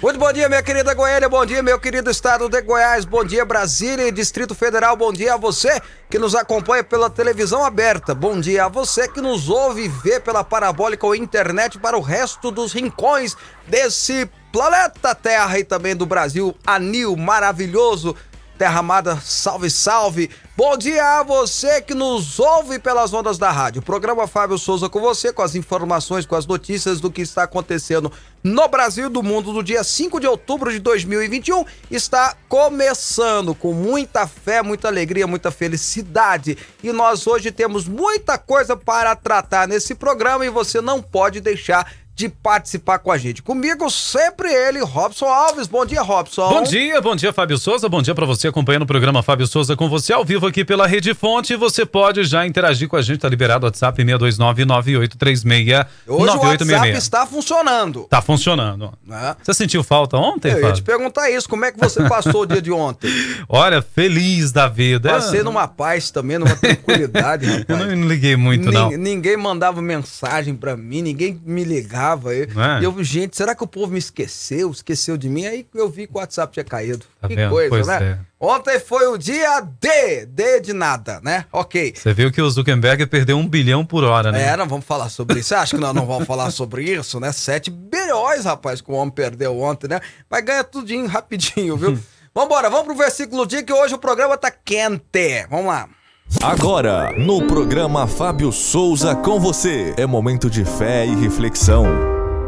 Muito bom dia, minha querida Goiânia, bom dia, meu querido estado de Goiás, bom dia, Brasília e Distrito Federal, bom dia a você que nos acompanha pela televisão aberta, bom dia a você que nos ouve e vê pela parabólica ou internet para o resto dos rincões desse planeta Terra e também do Brasil, anil maravilhoso Terra Amada, salve, salve! Bom dia a você que nos ouve pelas ondas da rádio. Programa Fábio Souza com você, com as informações, com as notícias do que está acontecendo no Brasil do mundo do dia 5 de outubro de 2021 está começando com muita fé, muita alegria, muita felicidade. E nós hoje temos muita coisa para tratar nesse programa e você não pode deixar de participar com a gente. Comigo sempre ele, Robson Alves. Bom dia, Robson. Bom dia, bom dia, Fábio Souza. Bom dia para você acompanhando o programa Fábio Souza com você ao vivo aqui pela Rede Fonte. Você pode já interagir com a gente, tá liberado o WhatsApp 6299836 Hoje o WhatsApp está funcionando. Tá funcionando. É. Você sentiu falta ontem, Eu ia Fábio? te perguntar isso, como é que você passou o dia de ontem? Olha, feliz da vida. Passei numa paz também, numa tranquilidade, Eu rapaz. não, não liguei muito, não. Nin- Ninguém mandava mensagem pra mim, ninguém me ligava. Eu, Não é? e eu, gente, será que o povo me esqueceu? Esqueceu de mim? Aí eu vi que o WhatsApp tinha caído. Tá que vendo? coisa, Pois né? é. Ontem foi o dia D, D de nada, né? Ok. Você viu que o Zuckerberg perdeu um bilhão por hora, né? É, não vamos falar sobre isso. Você acha que nós não vamos falar sobre isso, né? 7 bilhões, rapaz, que o homem perdeu ontem, né? Vai ganhar tudinho rapidinho, viu? Vambora, vamos pro versículo dia que hoje o programa tá quente. Vamos lá. Agora, no programa Fábio Souza com você, é momento de fé e reflexão.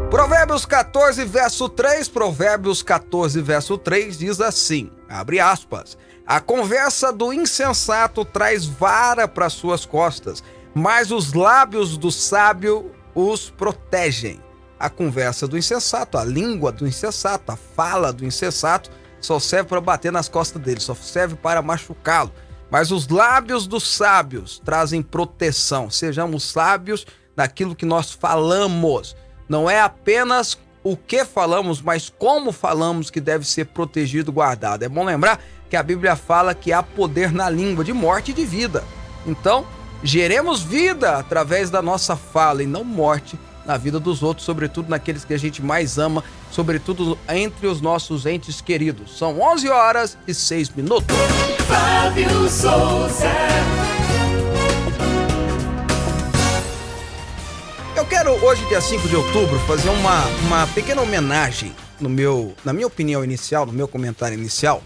Provérbios 14, verso 3, Provérbios 14, verso 3 diz assim: abre aspas. A conversa do insensato traz vara para suas costas, mas os lábios do sábio os protegem. A conversa do insensato, a língua do insensato, a fala do insensato só serve para bater nas costas dele, só serve para machucá-lo. Mas os lábios dos sábios trazem proteção. Sejamos sábios naquilo que nós falamos. Não é apenas o que falamos, mas como falamos que deve ser protegido, guardado. É bom lembrar que a Bíblia fala que há poder na língua de morte e de vida. Então, geremos vida através da nossa fala e não morte na vida dos outros, sobretudo naqueles que a gente mais ama, sobretudo entre os nossos entes queridos. São 11 horas e 6 minutos. Fábio Souza. Eu quero hoje, dia 5 de outubro, fazer uma, uma pequena homenagem no meu, na minha opinião inicial, no meu comentário inicial,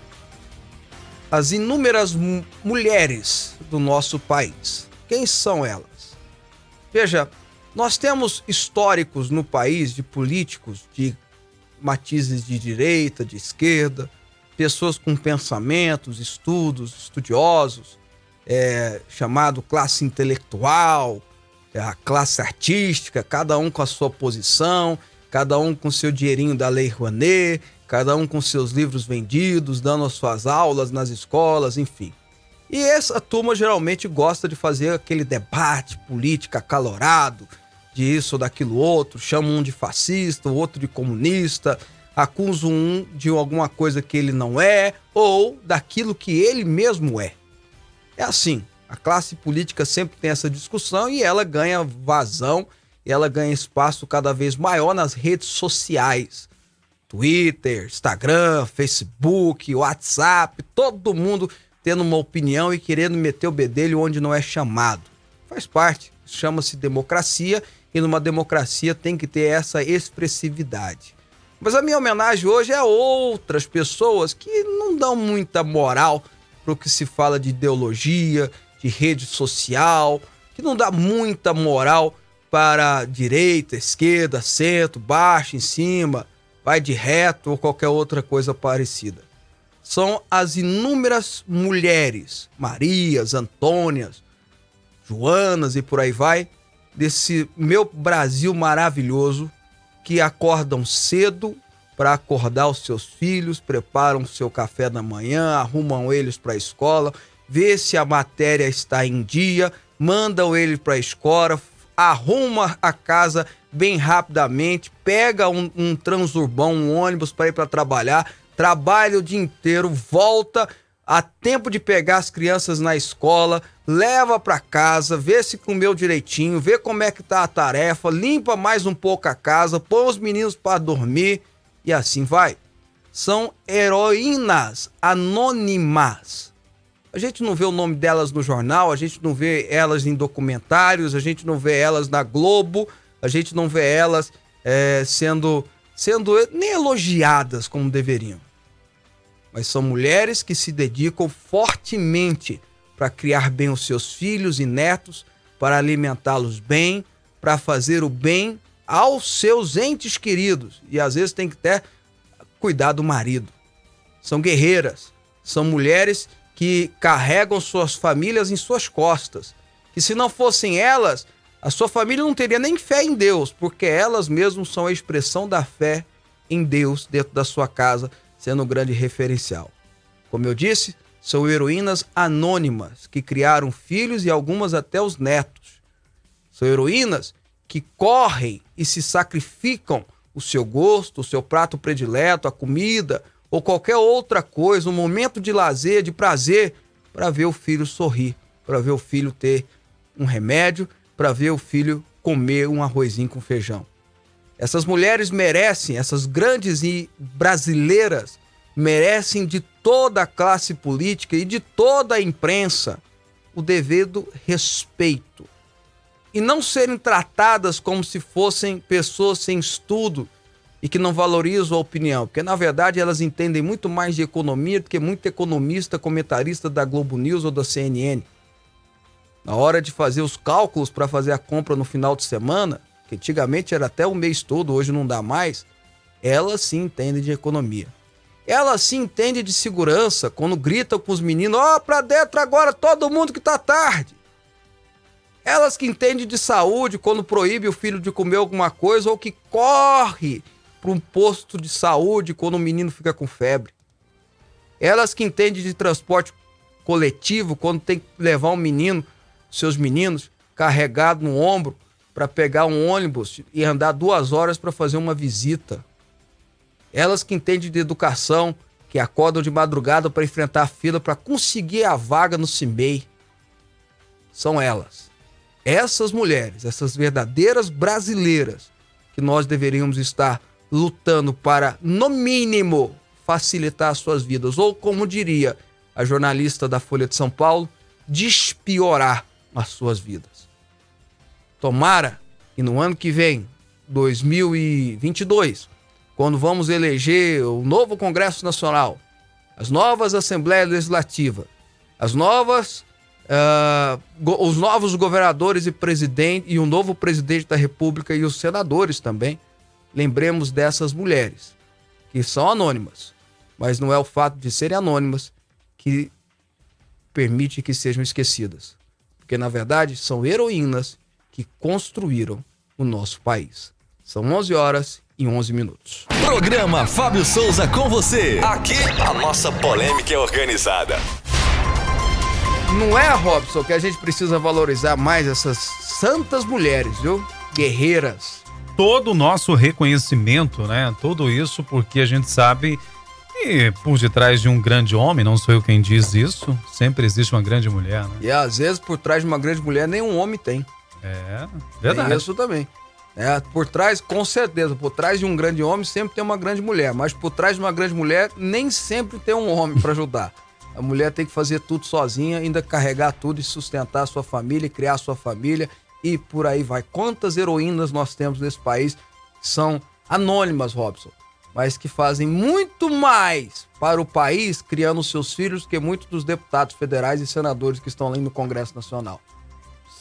às inúmeras mu- mulheres do nosso país. Quem são elas? Veja, nós temos históricos no país de políticos de matizes de direita, de esquerda, pessoas com pensamentos, estudos, estudiosos, é, chamado classe intelectual, é, a classe artística, cada um com a sua posição, cada um com seu dinheirinho da Lei Rouanet, cada um com seus livros vendidos, dando as suas aulas nas escolas, enfim. E essa turma geralmente gosta de fazer aquele debate político acalorado, de isso ou daquilo outro, chama um de fascista, o outro de comunista, acusa um de alguma coisa que ele não é, ou daquilo que ele mesmo é. É assim, a classe política sempre tem essa discussão e ela ganha vazão, e ela ganha espaço cada vez maior nas redes sociais. Twitter, Instagram, Facebook, WhatsApp, todo mundo tendo uma opinião e querendo meter o bedelho onde não é chamado. Faz parte, chama-se democracia e numa democracia tem que ter essa expressividade. Mas a minha homenagem hoje é a outras pessoas que não dão muita moral para o que se fala de ideologia, de rede social, que não dá muita moral para direita, esquerda, centro, baixo, em cima, vai de reto ou qualquer outra coisa parecida. São as inúmeras mulheres, Marias, Antônias, Joanas e por aí vai, desse meu Brasil maravilhoso que acordam cedo para acordar os seus filhos, preparam o seu café da manhã, arrumam eles para a escola, vê se a matéria está em dia, mandam ele para a escola, arruma a casa bem rapidamente, pega um, um transurbão, um ônibus para ir para trabalhar, trabalha o dia inteiro, volta a tempo de pegar as crianças na escola, leva para casa, vê se comeu direitinho, vê como é que tá a tarefa, limpa mais um pouco a casa, põe os meninos para dormir e assim vai. São heroínas anônimas. A gente não vê o nome delas no jornal, a gente não vê elas em documentários, a gente não vê elas na Globo, a gente não vê elas é, sendo, sendo nem elogiadas como deveriam mas são mulheres que se dedicam fortemente para criar bem os seus filhos e netos, para alimentá-los bem, para fazer o bem aos seus entes queridos. E às vezes tem que até cuidar do marido. São guerreiras, são mulheres que carregam suas famílias em suas costas. Que se não fossem elas, a sua família não teria nem fé em Deus, porque elas mesmas são a expressão da fé em Deus dentro da sua casa, sendo um grande referencial. Como eu disse, são heroínas anônimas que criaram filhos e algumas até os netos. São heroínas que correm e se sacrificam o seu gosto, o seu prato predileto, a comida ou qualquer outra coisa, um momento de lazer, de prazer, para ver o filho sorrir, para ver o filho ter um remédio, para ver o filho comer um arrozinho com feijão. Essas mulheres merecem, essas grandes e brasileiras, merecem de toda a classe política e de toda a imprensa o devido respeito. E não serem tratadas como se fossem pessoas sem estudo e que não valorizam a opinião, porque na verdade elas entendem muito mais de economia do que muito economista, comentarista da Globo News ou da CNN. Na hora de fazer os cálculos para fazer a compra no final de semana, que antigamente era até o mês todo, hoje não dá mais, ela sim entende de economia. Ela sim entende de segurança quando grita com os meninos: ó, oh, pra dentro agora todo mundo que tá tarde. Elas que entendem de saúde quando proíbe o filho de comer alguma coisa ou que corre para um posto de saúde quando o menino fica com febre. Elas que entendem de transporte coletivo quando tem que levar um menino, seus meninos, carregado no ombro para pegar um ônibus e andar duas horas para fazer uma visita. Elas que entendem de educação, que acordam de madrugada para enfrentar a fila para conseguir a vaga no CIMEI. São elas. Essas mulheres, essas verdadeiras brasileiras, que nós deveríamos estar lutando para, no mínimo, facilitar as suas vidas. Ou, como diria a jornalista da Folha de São Paulo, despiorar as suas vidas. Tomara que no ano que vem, 2022, quando vamos eleger o novo Congresso Nacional, as novas Assembleias Legislativas, as novas, uh, os novos governadores e presidente e o novo presidente da República e os senadores também, lembremos dessas mulheres que são anônimas, mas não é o fato de serem anônimas que permite que sejam esquecidas, porque na verdade são heroínas que construíram o nosso país. São 11 horas e 11 minutos. Programa Fábio Souza com você. Aqui a nossa polêmica é organizada. Não é, Robson, que a gente precisa valorizar mais essas santas mulheres, viu? Guerreiras. Todo o nosso reconhecimento, né? Tudo isso porque a gente sabe que por detrás de um grande homem, não sou eu quem diz isso, sempre existe uma grande mulher, né? E às vezes por trás de uma grande mulher nenhum homem tem. É, verdade. Tem isso também. É, por trás, com certeza, por trás de um grande homem sempre tem uma grande mulher, mas por trás de uma grande mulher nem sempre tem um homem para ajudar. A mulher tem que fazer tudo sozinha, ainda carregar tudo e sustentar a sua família, criar a sua família e por aí vai. Quantas heroínas nós temos nesse país que são anônimas, Robson, mas que fazem muito mais para o país criando seus filhos que muitos dos deputados federais e senadores que estão ali no Congresso Nacional.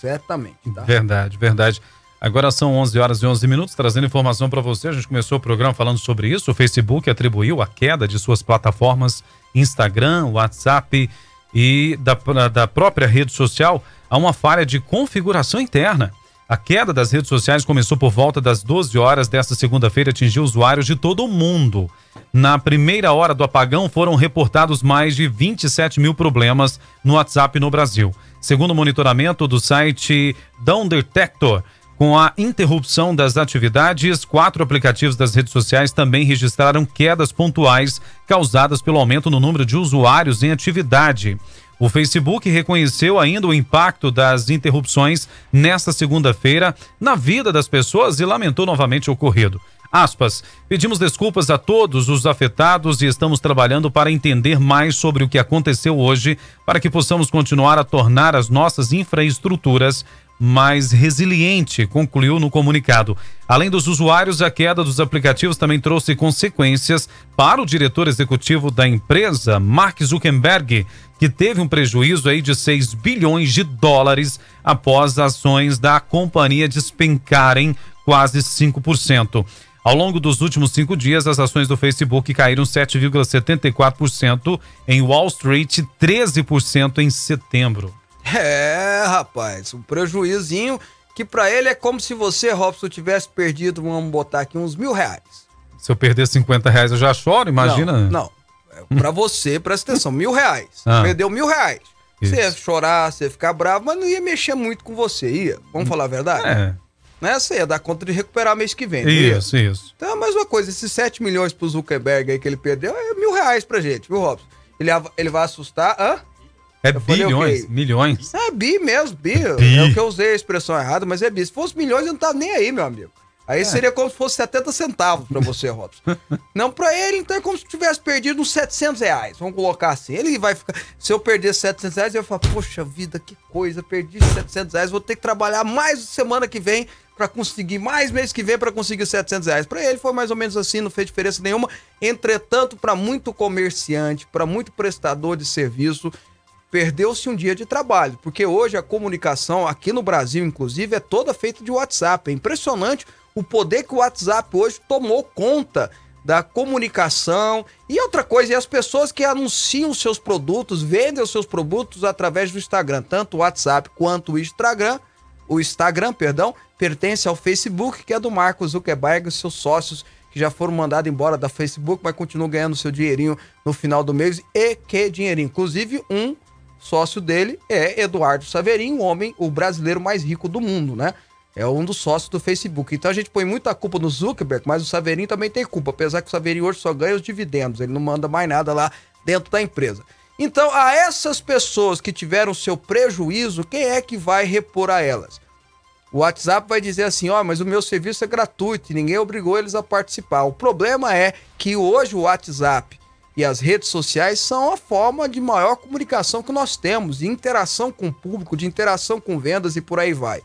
Certamente, tá? Verdade, verdade. Agora são 11 horas e 11 minutos, trazendo informação para você. A gente começou o programa falando sobre isso. O Facebook atribuiu a queda de suas plataformas Instagram, WhatsApp e da, da própria rede social a uma falha de configuração interna. A queda das redes sociais começou por volta das 12 horas desta segunda-feira e atingiu usuários de todo o mundo. Na primeira hora do apagão, foram reportados mais de 27 mil problemas no WhatsApp no Brasil. Segundo o monitoramento do site Down Detector, com a interrupção das atividades, quatro aplicativos das redes sociais também registraram quedas pontuais causadas pelo aumento no número de usuários em atividade. O Facebook reconheceu ainda o impacto das interrupções nesta segunda-feira na vida das pessoas e lamentou novamente o ocorrido. Aspas, pedimos desculpas a todos os afetados e estamos trabalhando para entender mais sobre o que aconteceu hoje para que possamos continuar a tornar as nossas infraestruturas mais resiliente, concluiu no comunicado. Além dos usuários, a queda dos aplicativos também trouxe consequências para o diretor executivo da empresa, Mark Zuckerberg, que teve um prejuízo aí de 6 bilhões de dólares após ações da companhia despencarem quase 5%. Ao longo dos últimos cinco dias, as ações do Facebook caíram 7,74% em Wall Street, 13% em setembro. É, rapaz, um prejuízinho que para ele é como se você, Robson, tivesse perdido, vamos botar aqui, uns mil reais. Se eu perder 50 reais, eu já choro, imagina. Não, não. É pra você, presta atenção, mil reais. Ah. Perdeu mil reais. Isso. Você ia chorar, você ia ficar bravo, mas não ia mexer muito com você, ia? Vamos falar a verdade? É, Né? Você ia dar conta de recuperar mês que vem. não ia? isso, isso. Então é a mesma coisa, esses 7 milhões pro Zuckerberg aí que ele perdeu é mil reais pra gente, viu, Robson? Ele, ele vai assustar, hã? É Eu falei bilhões, quê? milhões. É bi mesmo, bi. Bi. É o que eu usei a expressão errada, mas é bi. Se fosse milhões, eu não tava nem aí, meu amigo. Aí É. seria como se fosse 70 centavos pra você, Robson. não, pra ele, então é como se tivesse perdido uns 700 reais. Vamos colocar assim. Ele vai ficar. Se eu perder 700 reais, eu falo, poxa vida, que coisa, perdi 700 reais. Vou ter que trabalhar mais semana que vem pra conseguir, mais mês que vem pra conseguir 700 reais. Pra ele foi mais ou menos assim, não fez diferença nenhuma. Entretanto, pra muito comerciante, pra muito prestador de serviço, perdeu-se um dia de trabalho, porque hoje a comunicação aqui no Brasil, inclusive, é toda feita de WhatsApp. É impressionante o poder que o WhatsApp hoje tomou conta da comunicação. E outra coisa, e as pessoas que anunciam seus produtos, vendem os seus produtos através do Instagram, tanto o WhatsApp quanto o Instagram, o Instagram, perdão, pertence ao Facebook, que é do Marcos Zuckerberg e seus sócios que já foram mandados embora da Facebook, mas continuam ganhando seu dinheirinho no final do mês. E que dinheirinho? Inclusive, um sócio dele é Eduardo Saverin, o homem, o brasileiro mais rico do mundo, né? É um dos sócios do Facebook. Então a gente põe muita culpa no Zuckerberg, mas o Saverin também tem culpa, apesar que o Saverin hoje só ganha os dividendos, ele não manda mais nada lá dentro da empresa. Então, a essas pessoas que tiveram seu prejuízo, quem é que vai repor a elas? O WhatsApp vai dizer assim: ó, mas o meu serviço é gratuito e ninguém obrigou eles a participar. O problema é que hoje o WhatsApp e as redes sociais são a forma de maior comunicação que nós temos, de interação com o público, de interação com vendas e por aí vai.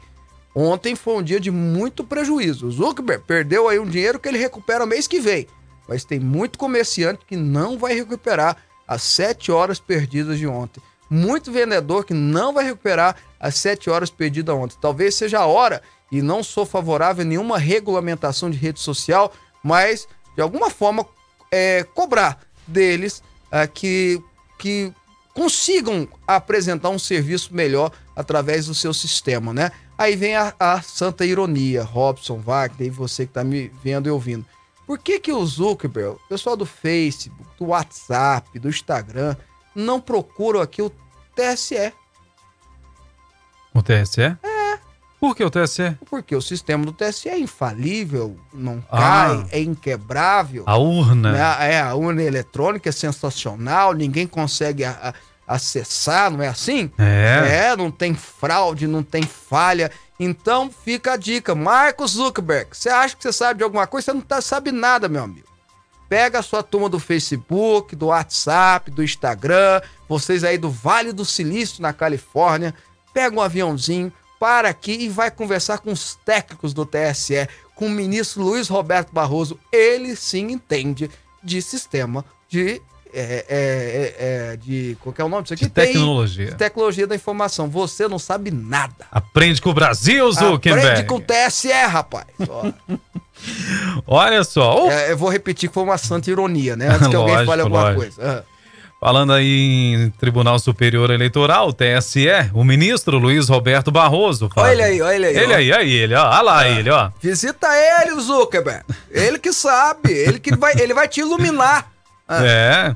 Ontem foi um dia de muito prejuízo. O Zuckerberg perdeu aí um dinheiro que ele recupera mês que vem. Mas tem muito comerciante que não vai recuperar as sete horas perdidas de ontem. Muito vendedor que não vai recuperar as sete horas perdidas ontem. Talvez seja a hora, e não sou favorável a nenhuma regulamentação de rede social, mas de alguma forma é, cobrar deles ah, que, que consigam apresentar um serviço melhor através do seu sistema, né? Aí vem a, a santa ironia, Robson, Wagner, e você que tá me vendo e ouvindo. Por que que o Zuckerberg, o pessoal do Facebook, do WhatsApp, do Instagram, não procuram aqui o TSE? O TSE? É. Por que o TSE? Porque o sistema do TSE é infalível, não Ah. cai, é inquebrável. A urna. né? É, a urna eletrônica é sensacional, ninguém consegue a- a- acessar, não é assim? É. É, não tem fraude, não tem falha. Então fica a dica. Marcos Zuckerberg, você acha que você sabe de alguma coisa? Você não tá, sabe nada, meu amigo. Pega a sua turma do Facebook, do WhatsApp, do Instagram, vocês aí do Vale do Silício, na Califórnia, pega um aviãozinho, para aqui e vai conversar com os técnicos do TSE, com o ministro Luiz Roberto Barroso. Ele sim entende de sistema de. É, é, é, é, de. Qual é o nome disso aqui? De tecnologia. TI, tecnologia da informação. Você não sabe nada. Aprende com o Brasil, Zuckerberg. Aprende com o TSE, rapaz. Olha só. o- é, eu vou repetir que foi uma santa ironia, né? Antes que alguém Lógico, fale alguma lógico. coisa. Ah. Falando aí em Tribunal Superior Eleitoral, TSE, o ministro Luiz Roberto Barroso. Fábio. Olha ele aí, olha ele aí. Ele ó. aí, aí ele, ó. Olha lá ele, ó. Visita ele, Zuckerberg. Ele que sabe, ele que vai, ele vai te iluminar. Ah. É.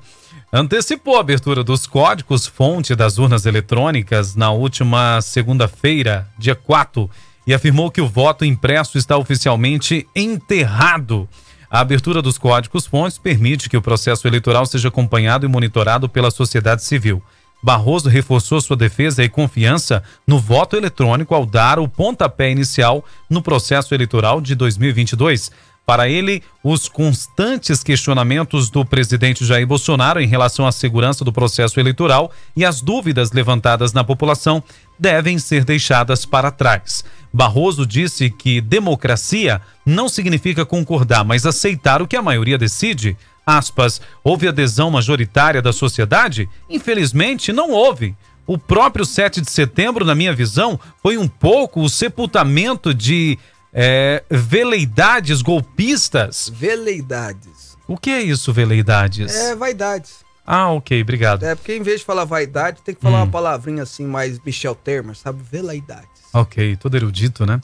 Antecipou a abertura dos códigos fonte das urnas eletrônicas na última segunda-feira, dia 4, e afirmou que o voto impresso está oficialmente enterrado. A abertura dos códigos fontes permite que o processo eleitoral seja acompanhado e monitorado pela sociedade civil. Barroso reforçou sua defesa e confiança no voto eletrônico ao dar o pontapé inicial no processo eleitoral de 2022. Para ele, os constantes questionamentos do presidente Jair Bolsonaro em relação à segurança do processo eleitoral e as dúvidas levantadas na população devem ser deixadas para trás. Barroso disse que democracia não significa concordar, mas aceitar o que a maioria decide. Aspas, houve adesão majoritária da sociedade? Infelizmente, não houve. O próprio 7 de setembro, na minha visão, foi um pouco o sepultamento de é, veleidades golpistas. Veleidades. O que é isso, veleidades? É vaidades. Ah, ok, obrigado. É, porque em vez de falar vaidade, tem que falar uma palavrinha assim mais Michel Temer, sabe? Veleidades. Ok, todo erudito, né?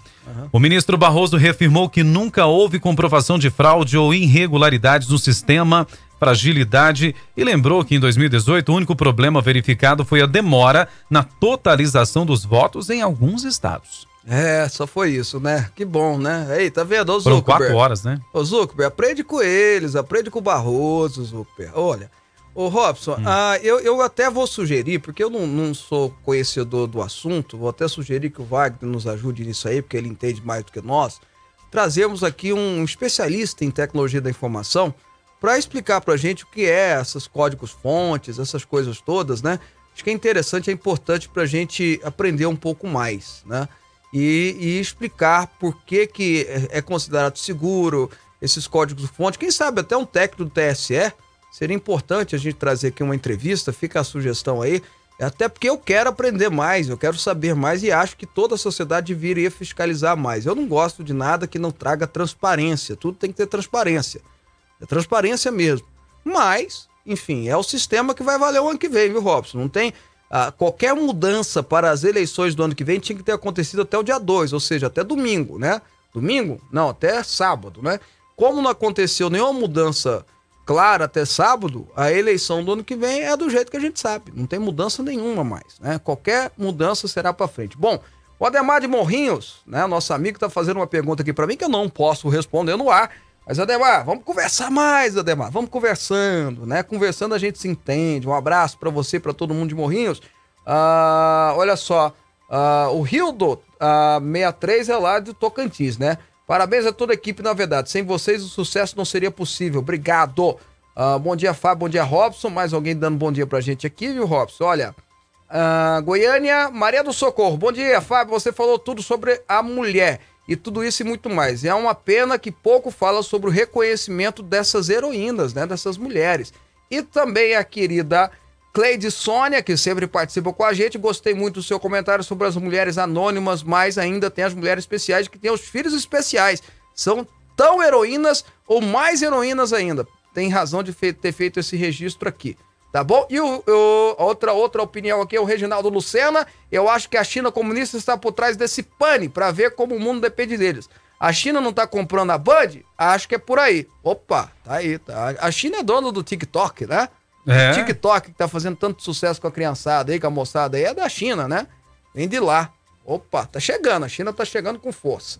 O ministro Barroso reafirmou que nunca houve comprovação de fraude ou irregularidades no sistema, fragilidade e lembrou que em 2018 o único problema verificado foi a demora na totalização dos votos em alguns estados. É, só foi isso, né? Que bom, né? Aí, tá vendo? Ô, Foram Zuckerberg. quatro horas, né? Ô, Zuckerberg, aprende com eles, aprende com o Barroso, Zuckerberg. Olha, ô, Robson, Hum. ah, eu, eu até vou sugerir, porque eu não, não sou conhecedor do assunto, vou até sugerir que o Wagner nos ajude nisso aí, porque ele entende mais do que nós. Trazemos aqui um especialista em tecnologia da informação para explicar para gente o que é esses códigos fontes, essas coisas todas, né? Acho que é interessante, é importante para a gente aprender um pouco mais, né? E, e explicar por que, que é é considerado seguro esses códigos fonte. Quem sabe até um técnico do TSE seria importante a gente trazer aqui uma entrevista, fica a sugestão aí. Até porque eu quero aprender mais, eu quero saber mais e acho que toda a sociedade deveria fiscalizar mais. Eu não gosto de nada que não traga transparência, tudo tem que ter transparência. É transparência mesmo. Mas, enfim, é o sistema que vai valer o ano que vem, viu, Robson? Não tem. Ah, qualquer mudança para as eleições do ano que vem tinha que ter acontecido até o dia 2, ou seja, até domingo, né? Domingo? Não, até sábado, né? Como não aconteceu nenhuma mudança clara até sábado, a eleição do ano que vem é do jeito que a gente sabe. Não tem mudança nenhuma mais, né? Qualquer mudança será para frente. Bom, o Ademar de Morrinhos, né? Nosso amigo está fazendo uma pergunta aqui para mim que eu não posso responder no ar. Mas, Ademar, vamos conversar mais, Ademar. Vamos conversando, né? Conversando a gente se entende. Um abraço para você, para todo mundo de Morrinhos. Ah, olha só, ah, o Rildo ah, 63 é lá do Tocantins, né? Parabéns a toda a equipe, na verdade. Sem vocês o sucesso não seria possível. Obrigado. Ah, bom dia, Fábio. Bom dia, Robson. Mais alguém dando bom dia pra gente aqui, viu, Robson? Olha, ah, Goiânia, Maria do Socorro. Bom dia, Fábio. Você falou tudo sobre a mulher e tudo isso e muito mais. E é uma pena que pouco fala sobre o reconhecimento dessas heroínas, né? Dessas mulheres. E também a querida Cleide Sônia, que sempre participa com a gente. Gostei muito do seu comentário sobre as mulheres anônimas, mas ainda tem as mulheres especiais que têm os filhos especiais. São tão heroínas ou mais heroínas ainda. Tem razão de ter feito esse registro aqui. Tá bom? E o, o- outra, outra opinião aqui é o Reginaldo Lucena. Eu acho que a China comunista está por trás desse pane para ver como o mundo depende deles. A China não tá comprando a Band? Acho que é por aí. Opa, tá aí. Tá. A China é dona do TikTok, né? É. O TikTok que tá fazendo tanto sucesso com a criançada aí, com a moçada aí, é da China, né? Vem de lá. Opa, tá chegando. A China tá chegando com força.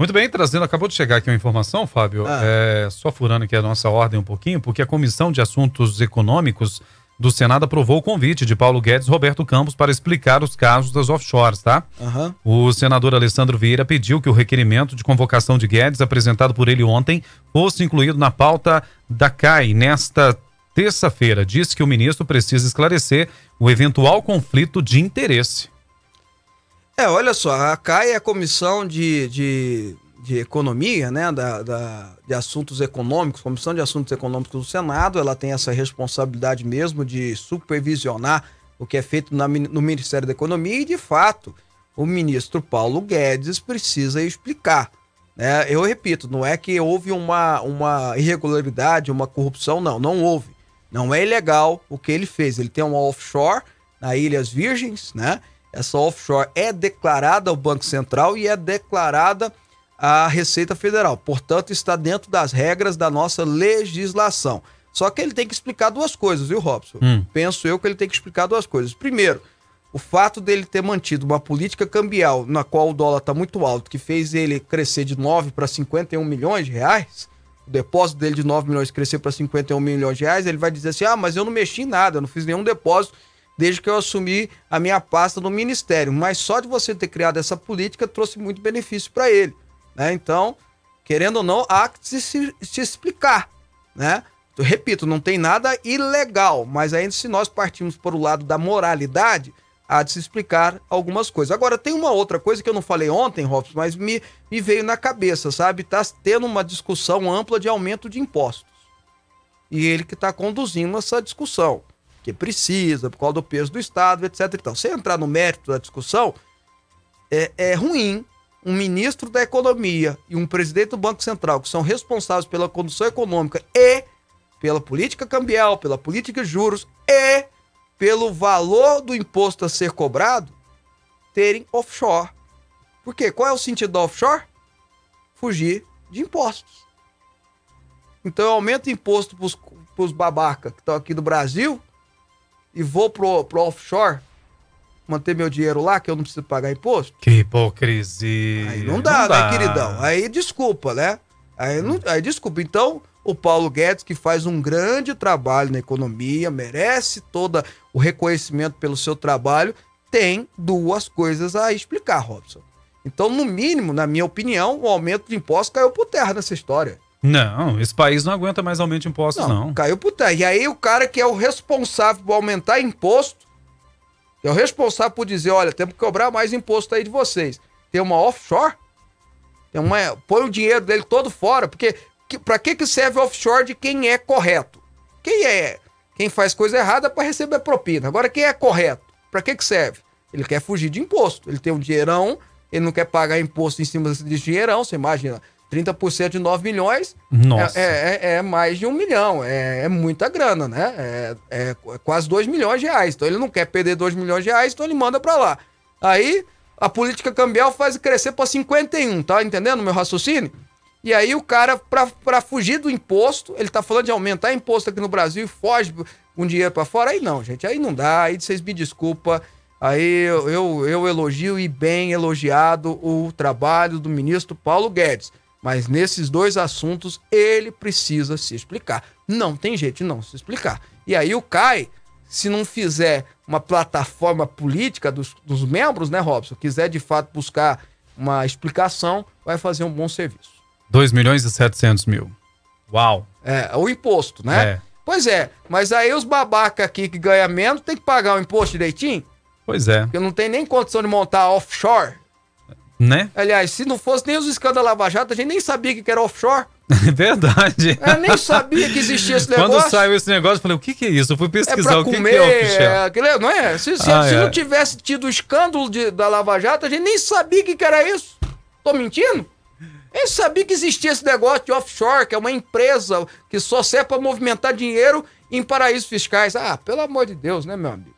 Muito bem, trazendo, acabou de chegar aqui uma informação, Fábio, Ah. é, só furando aqui a nossa ordem um pouquinho, porque a Comissão de Assuntos Econômicos do Senado aprovou o convite de Paulo Guedes e Roberto Campos para explicar os casos das offshores, tá? Aham. O senador Alessandro Vieira pediu que o requerimento de convocação de Guedes, apresentado por ele ontem, fosse incluído na pauta da CAI nesta terça-feira. Disse que o ministro precisa esclarecer o eventual conflito de interesse. É, olha só, a CAI é a Comissão de, de, de Economia, né, da, da- de Assuntos Econômicos, Comissão de Assuntos Econômicos do Senado, ela tem essa responsabilidade mesmo de supervisionar o que é feito na no Ministério da Economia e, de fato, o ministro Paulo Guedes precisa explicar. Né? Eu repito, não é que houve uma, uma irregularidade, uma corrupção, não, não houve. Não é ilegal o que ele fez. Ele tem uma offshore na Ilhas Virgens, né? Essa offshore é declarada ao Banco Central e é declarada à Receita Federal. Portanto, está dentro das regras da nossa legislação. Só que ele tem que explicar duas coisas, viu, Robson? Hum. Penso eu que ele tem que explicar duas coisas. Primeiro, o fato dele ter mantido uma política cambial na qual o dólar está muito alto, que fez ele crescer de 9 para 51 milhões de reais, o depósito dele de 9 milhões crescer para 51 milhões de reais, ele vai dizer assim: ah, mas eu não mexi em nada, eu não fiz nenhum depósito desde que eu assumi a minha pasta no ministério. Mas só de você ter criado essa política trouxe muito benefício para ele. Né? Então, querendo ou não, há que se, se, explicar. Né? Eu repito, não tem nada ilegal, mas ainda se nós partimos por o lado da moralidade, há de se explicar algumas coisas. Agora, tem uma outra coisa que eu não falei ontem, Robson, mas me, me veio na cabeça, sabe? Está tendo uma discussão ampla de aumento de impostos. E ele que está conduzindo essa discussão que precisa, por causa do peso do Estado, etc. Então, se entrar no mérito da discussão, é, é ruim um ministro da Economia e um presidente do Banco Central, que são responsáveis pela condução econômica e pela política cambial, pela política de juros e pelo valor do imposto a ser cobrado, terem offshore. Por quê? Qual é o sentido offshore? Fugir de impostos. Então eu aumento imposto para os babaca que estão aqui do Brasil e vou pro, pro offshore manter meu dinheiro lá, que eu não preciso pagar imposto. Que hipocrisia. Aí não dá, não dá. né, queridão? Aí desculpa, né? Aí, não, aí desculpa. Então, o Paulo Guedes, que faz um grande trabalho na economia, merece todo o reconhecimento pelo seu trabalho, tem duas coisas a explicar, Robson. Então, no mínimo, na minha opinião, o aumento de impostos caiu por terra nessa história. Não, esse país não aguenta mais aumento de impostos, não. não. Caiu terra. E aí o cara que é o responsável por aumentar imposto, que é o responsável por dizer, olha, temos que cobrar mais imposto aí de vocês. Tem uma offshore? Tem uma, põe o dinheiro dele todo fora, porque que, para que, que serve offshore de quem é correto? Quem é? Quem faz coisa errada para receber propina. Agora, quem é correto? Para que, que serve? Ele quer fugir de imposto. Ele tem um dinheirão, ele não quer pagar imposto em cima desse dinheirão, você imagina. 30% de 9 milhões Nossa. É, é, é, mais de um milhão. É, é muita grana, né? É, é, quase 2 milhões de reais. Então ele não quer perder 2 milhões de reais, então ele manda para lá. Aí a política cambial faz crescer para 51, tá entendendo o meu raciocínio? E aí o cara, para fugir do imposto, ele tá falando de aumentar imposto aqui no Brasil e foge com dinheiro para fora. Aí não, gente, aí não dá. Aí vocês me desculpa. Aí eu, eu, eu elogio e bem elogiado o trabalho do ministro Paulo Guedes. Mas nesses dois assuntos ele precisa se explicar. Não tem jeito de não se explicar. E aí o CAI, se não fizer uma plataforma política dos, dos membros, né, Robson? Quiser de fato buscar uma explicação, vai fazer um bom serviço. 2 milhões e 700 mil. Uau! É, o imposto, né? É. Pois é, mas aí os babaca aqui que ganham menos tem que pagar o imposto direitinho? Pois é. Porque não tem nem condição de montar offshore. Né? Aliás, se não fosse nem os escândalos Lava Jato, a gente nem sabia que era offshore. Verdade. Eu nem sabia que existia esse negócio. Quando saiu esse negócio, eu falei, o que, que é isso? Eu fui é pesquisar pra o que, comer, que é oficial. É, não é? Se, se, Ah, se é. não tivesse tido o escândalo de- da Lava Jato, a gente nem sabia que, era isso. Tô mentindo? Eu sabia que existia esse negócio de offshore, que é uma empresa que só serve pra movimentar dinheiro em paraísos fiscais. Ah, pelo amor de Deus, né, meu amigo?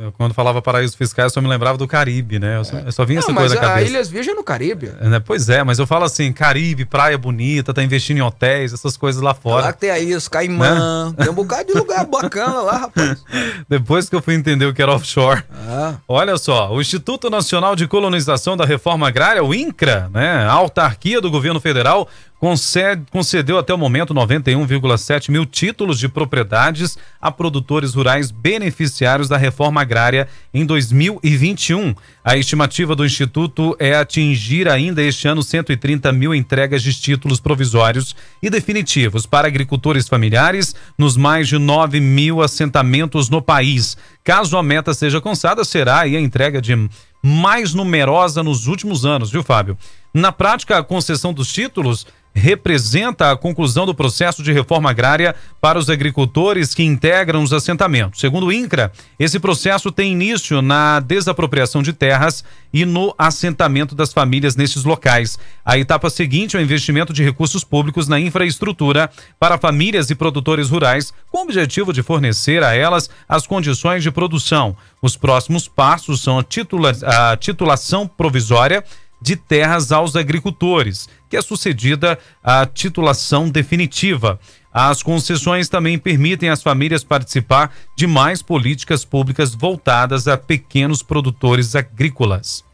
Eu, quando falava paraíso fiscal, eu só me lembrava do Caribe, né? Eu só, eu só vinha essa Não, mas coisa na a cabeça. Ilhas Virgens é no Caribe. É, Pois é, mas eu falo assim, Caribe, praia bonita, tá investindo em hotéis, essas coisas lá Lá fora. Né? que tem a Ilhas Caimã, tem um bocado de lugar bacana lá, rapaz. Depois que eu fui entender o que era offshore. Ah, Olha só, o Instituto Nacional de Colonização da Reforma Agrária, o INCRA, né, a autarquia do governo federal, concede- concedeu até o momento 91,7 mil títulos de propriedades a produtores rurais beneficiários da reforma agrária em 2021. A estimativa do Instituto é atingir ainda este ano 130 mil entregas de títulos provisórios e definitivos para agricultores familiares nos mais de 9 mil assentamentos no país. Caso a meta seja alcançada, será a entrega de mais numerosa nos últimos anos, viu, Fábio? Na prática, a concessão dos títulos representa a conclusão do processo de reforma agrária para os agricultores que integram os assentamentos. Segundo o INCRA, esse processo tem início na desapropriação de terras e no assentamento das famílias nesses locais. A etapa seguinte é o investimento de recursos públicos na infraestrutura para famílias e produtores rurais, com o objetivo de fornecer a elas as condições de produção. Os próximos passos são a, titula a titulação provisória de terras aos agricultores, que é sucedida à titulação definitiva. As concessões também permitem às famílias participar de mais políticas públicas voltadas a pequenos produtores agrícolas.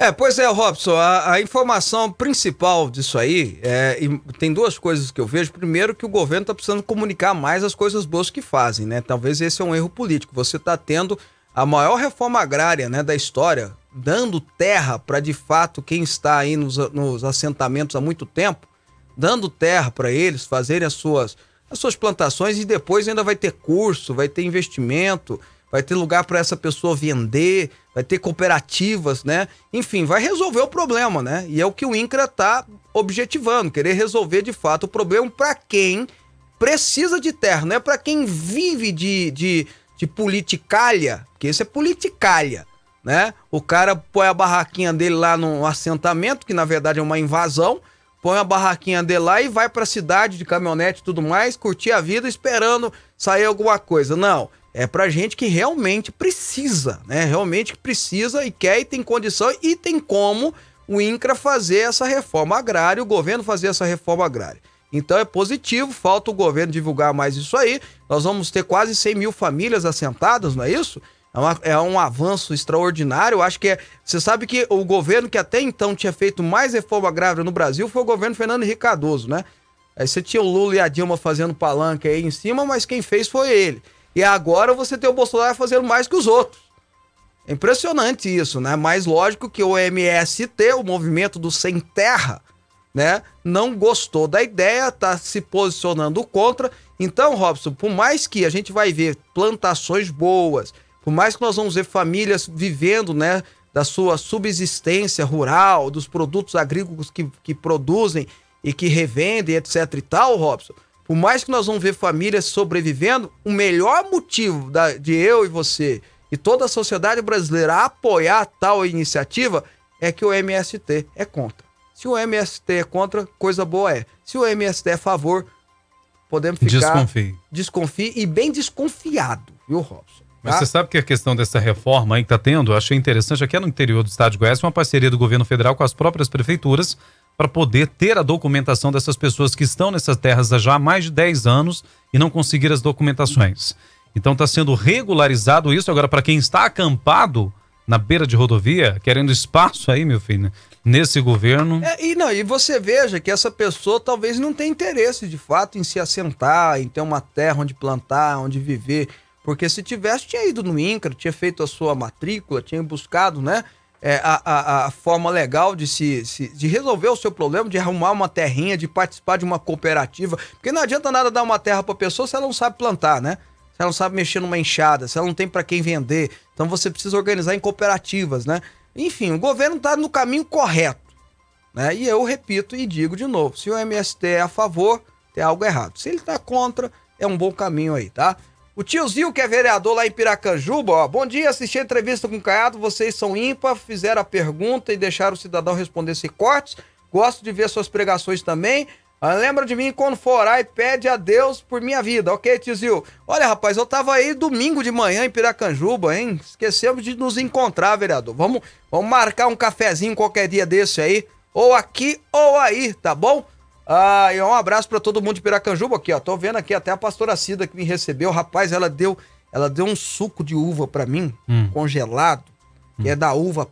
É, pois é, Robson, a, a informação principal disso aí, é, tem duas coisas que eu vejo. Primeiro, que o governo está precisando comunicar mais as coisas boas que fazem, né? Talvez esse é um erro político. Você está tendo a maior reforma agrária né, da história, dando terra para de fato quem está aí nos, nos assentamentos há muito tempo, dando terra para eles fazerem as suas, as suas plantações e depois ainda vai ter curso, vai ter investimento, vai ter lugar para essa pessoa vender, vai ter cooperativas, né? Enfim, vai resolver o problema, né? E é o que o INCRA está objetivando, querer resolver de fato o problema para quem precisa de terra, não é para quem vive de, de, de politicalha, porque isso é politicalha né? O cara põe a barraquinha dele lá no assentamento, que na verdade é uma invasão, põe a barraquinha dele lá e vai para a cidade de caminhonete e tudo mais, curtir a vida esperando sair alguma coisa. Não, é pra gente que realmente precisa, né? Realmente que precisa e quer e tem condição e tem como o INCRA fazer essa reforma agrária, o governo fazer essa reforma agrária. Então é positivo, falta o governo divulgar mais isso aí. Nós vamos ter quase 100 mil famílias assentadas, não é isso? É, uma, é, um avanço extraordinário. Acho que é. Você sabe que o governo que até então tinha feito mais reforma agrária no Brasil foi o governo Fernando Henrique Cardoso, né? Aí você tinha o Lula e a Dilma fazendo palanque aí em cima, mas quem fez foi ele. E agora você tem o Bolsonaro fazendo mais que os outros. É impressionante isso, né? Mais lógico que o MST, o movimento do Sem Terra, né? Não gostou da ideia, tá se posicionando contra. Então, Robson, por mais que a gente vai ver plantações boas, por mais que nós vamos ver famílias vivendo, né, da sua subsistência rural, dos produtos agrícolas que, que produzem e que revendem, etc e tal, Robson, por mais que nós vamos ver famílias sobrevivendo, o melhor motivo da, de eu e você e toda a sociedade brasileira apoiar tal iniciativa é que o MST é contra. Se o MST é contra, coisa boa é. Se o MST é a favor, podemos ficar... Desconfie. Desconfie e bem desconfiado, viu, Robson? Mas tá? você sabe que a questão dessa reforma aí que está tendo, eu achei interessante aqui é no interior do estado de Goiás, uma parceria do governo federal com as próprias prefeituras para poder ter a documentação dessas pessoas que estão nessas terras há já mais de 10 anos e não conseguiram as documentações. Então está sendo regularizado isso agora para quem está acampado na beira de rodovia, querendo espaço aí, meu filho, nesse governo. É, e não, e você veja que essa pessoa talvez não tenha interesse de fato em se assentar, em ter uma terra onde plantar, onde viver. Porque se tivesse, tinha ido no INCRA, tinha feito a sua matrícula, tinha buscado, né? É, a, a, a, forma legal de se, se, de resolver o seu problema, de arrumar uma terrinha, de participar de uma cooperativa. Porque não adianta nada dar uma terra para pessoa se ela não sabe plantar, né? Se ela não sabe mexer numa enxada, se ela não tem para quem vender. Então você precisa organizar em cooperativas, né? Enfim, o governo está no caminho correto. Né? E eu repito e digo de novo: se o MST é a favor, tem algo errado. Se ele está contra, é um bom caminho aí, tá? O tiozinho que é vereador lá em Piracanjuba, ó. Bom dia, assisti a entrevista com o Caiado, vocês são ímpar, fizeram a pergunta e deixaram o cidadão responder sem cortes. Gosto de ver suas pregações também. Ah, lembra de mim quando for orar e pede a Deus por minha vida, ok, tiozinho? Olha, rapaz, eu tava aí domingo de manhã em Piracanjuba, hein? Esquecemos de nos encontrar, vereador. Vamos, vamos marcar um cafezinho qualquer dia desse aí, ou aqui ou aí, tá bom? Ah, e um abraço para todo mundo de Piracanjuba aqui, ó. Tô vendo aqui até a pastora Cida que me recebeu. Rapaz, ela deu, ela deu um suco de uva para mim, hum. congelado, que hum. é da uva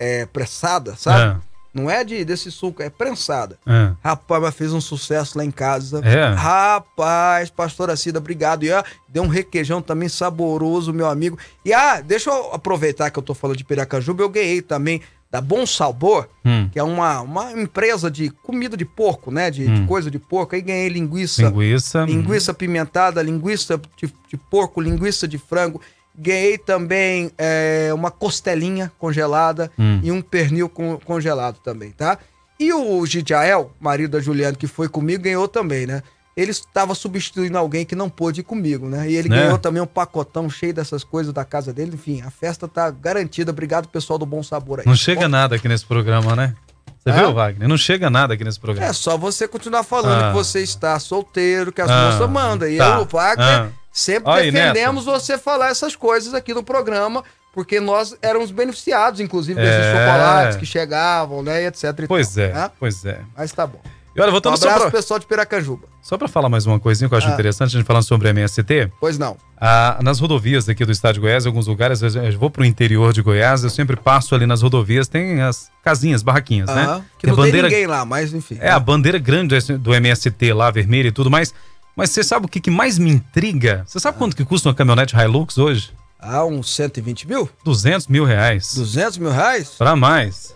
é, pressada, sabe? É. Não é de, desse suco, é prensada. É. Rapaz, mas fez um sucesso lá em casa. É. Rapaz, pastora Cida, obrigado. E ah, deu um requeijão também saboroso, meu amigo. E ah, deixa eu aproveitar que eu tô falando de Piracanjuba, eu ganhei também da Bom Sabor, hum. que é uma, uma empresa de comida de porco, né? De, hum. de coisa de porco. Aí ganhei linguiça. Linguiça. Linguiça pimentada, linguiça de, de porco, linguiça de frango. Ganhei também é, uma costelinha congelada hum. e um pernil con, congelado também, tá? E o Gidiael, marido da Juliana, que foi comigo, ganhou também, né? Ele estava substituindo alguém que não pôde ir comigo, né? E ele Né? ganhou também um pacotão cheio dessas coisas da casa dele. Enfim, a festa tá garantida. Obrigado, pessoal do Bom Sabor aí. Não chega nada aqui nesse programa, né? Você Ah? viu, Wagner? Não chega nada aqui nesse programa. É só você continuar falando Ah. que você está solteiro, que as Ah, moças mandam. E tá. eu, o Wagner, Ah. sempre aí, defendemos você falar essas coisas aqui no programa, porque nós éramos beneficiados, inclusive, desses É. chocolates que chegavam, né? E etc. e Pois tal, é, né? pois é. Mas tá bom. E olha, Um voltando só abraço pra, pro pessoal de Piracanjuba. só pra falar mais uma coisinha que eu acho Ah. interessante, a gente falando sobre MST. Pois não. Ah, nas rodovias aqui do estado de Goiás, em alguns lugares, eu eu vou pro interior de Goiás, eu sempre passo ali nas rodovias, tem as casinhas, barraquinhas, né? Aham. Que Tem não bandeira, tem ninguém lá, mas enfim. É, a bandeira grande do- MST lá, vermelha e tudo mais. Mas você sabe o que, que mais me intriga? Você Ah. sabe quanto que custa uma caminhonete Hilux hoje? Ah, uns 120 mil? 200 mil reais. 200 mil reais? Pra mais.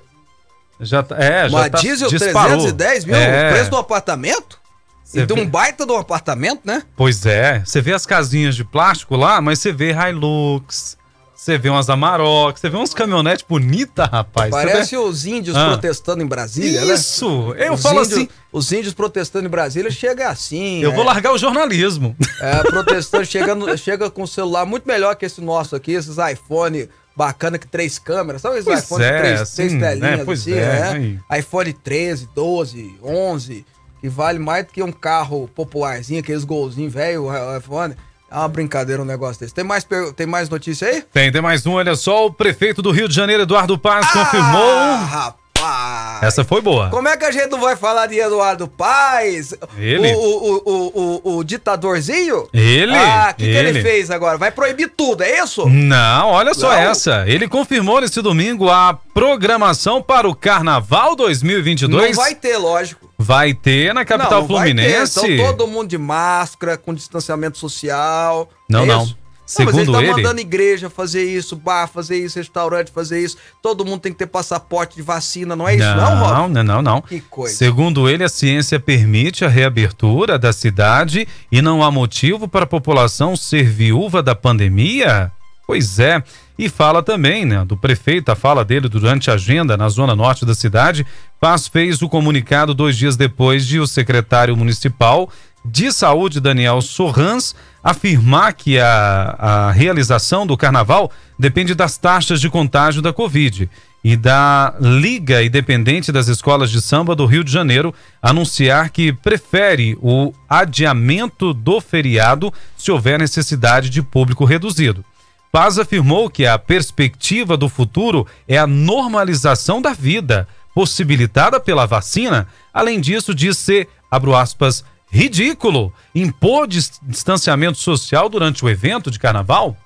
Já tá, é, já Uma tá, diesel disparou. 310 mil? É, O preço do apartamento? Você e de vê- um baita de um apartamento, né? Pois é, você vê as casinhas de plástico lá, mas você vê Hilux, você vê umas Amarok, você vê uns caminhonetes bonitas, rapaz. Parece os índios Ah. protestando em. Brasília, né? Isso! Eu Os falo índios- assim, Os índios protestando em Brasília chega assim. eu é, vou largar o jornalismo. É, protestando, chegando, chega com um celular muito melhor que esse nosso aqui, esses iPhone bacana que três câmeras. Sabe esses iPhone é, três, assim, três telinhas né? Pois assim? é, é. iPhone 13, 12, 11, que vale mais do que um carro popularzinho, aqueles golzinhos velho, o iPhone. É uma brincadeira um negócio desse. Tem mais, tem mais notícia aí? Tem, tem mais um, olha só, o prefeito do Rio de Janeiro, Eduardo Paz, confirmou. Ah, rapaz! Essa foi boa. Como é que a gente não vai falar de Eduardo Paes? Ele? O, o, o, o, o ditadorzinho? Ele? Ah, o que, que ele Ele. fez agora? Vai proibir tudo, é isso? Não, olha só Não? essa. Ele confirmou nesse domingo a programação para o Carnaval 2022. Não vai ter, lógico. Vai ter na capital não, não vai ter. fluminense. Então todo mundo de máscara, com distanciamento social. Não, é não. isso? Segundo não, mas ele tá mandando igreja fazer isso, bar fazer isso, restaurante fazer isso. Todo mundo tem que ter passaporte de vacina, não é isso, não, Rob? Não, não, não, não. Que coisa. Segundo ele, a ciência permite a reabertura da cidade e não há motivo para a população ser viúva da pandemia? Pois é. E fala também, né, do prefeito, a fala dele durante a agenda na zona norte da cidade. Paz fez o comunicado dois dias depois de o secretário municipal de saúde, Daniel Sorrans, afirmar que a, a realização do carnaval depende das taxas de contágio da Covid e da Liga Independente das Escolas de Samba do Rio de Janeiro anunciar que prefere o adiamento do feriado se houver necessidade de público reduzido. Paz afirmou que a perspectiva do futuro é a normalização da vida, possibilitada pela vacina. Além disso, diz ser, abro aspas, ridículo impor dis- distanciamento social durante o evento de carnaval.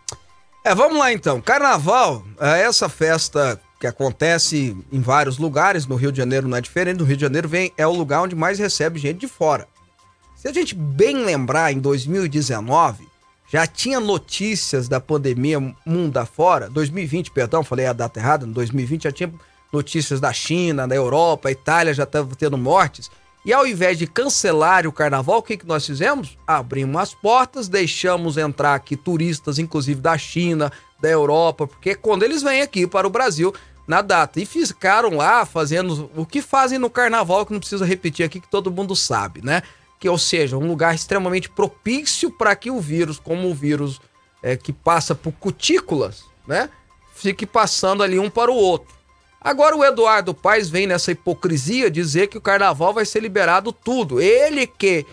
É, vamos lá então. Carnaval é essa festa que acontece em vários lugares. No Rio de Janeiro não é diferente. No Rio de Janeiro vem, é o lugar onde mais recebe gente de fora. Se a gente bem lembrar, em 2019, já tinha notícias da pandemia mundo afora. 2020, perdão, falei a data errada. Em 2020 já tinha notícias da China, da Europa, a Itália já estava tendo mortes. E ao invés de cancelar o carnaval, o que, que nós fizemos? Abrimos as portas, deixamos entrar aqui turistas, inclusive da China, da Europa, porque quando eles vêm aqui para o Brasil na data e ficaram lá fazendo o que fazem no carnaval, que não precisa repetir aqui, que todo mundo sabe, né? Que, ou seja, um lugar extremamente propício para que o vírus, como o vírus é, que passa por cutículas, né? Fique passando ali um para o outro. Agora o Eduardo Paes vem nessa hipocrisia dizer que o carnaval vai ser liberado tudo. Ele que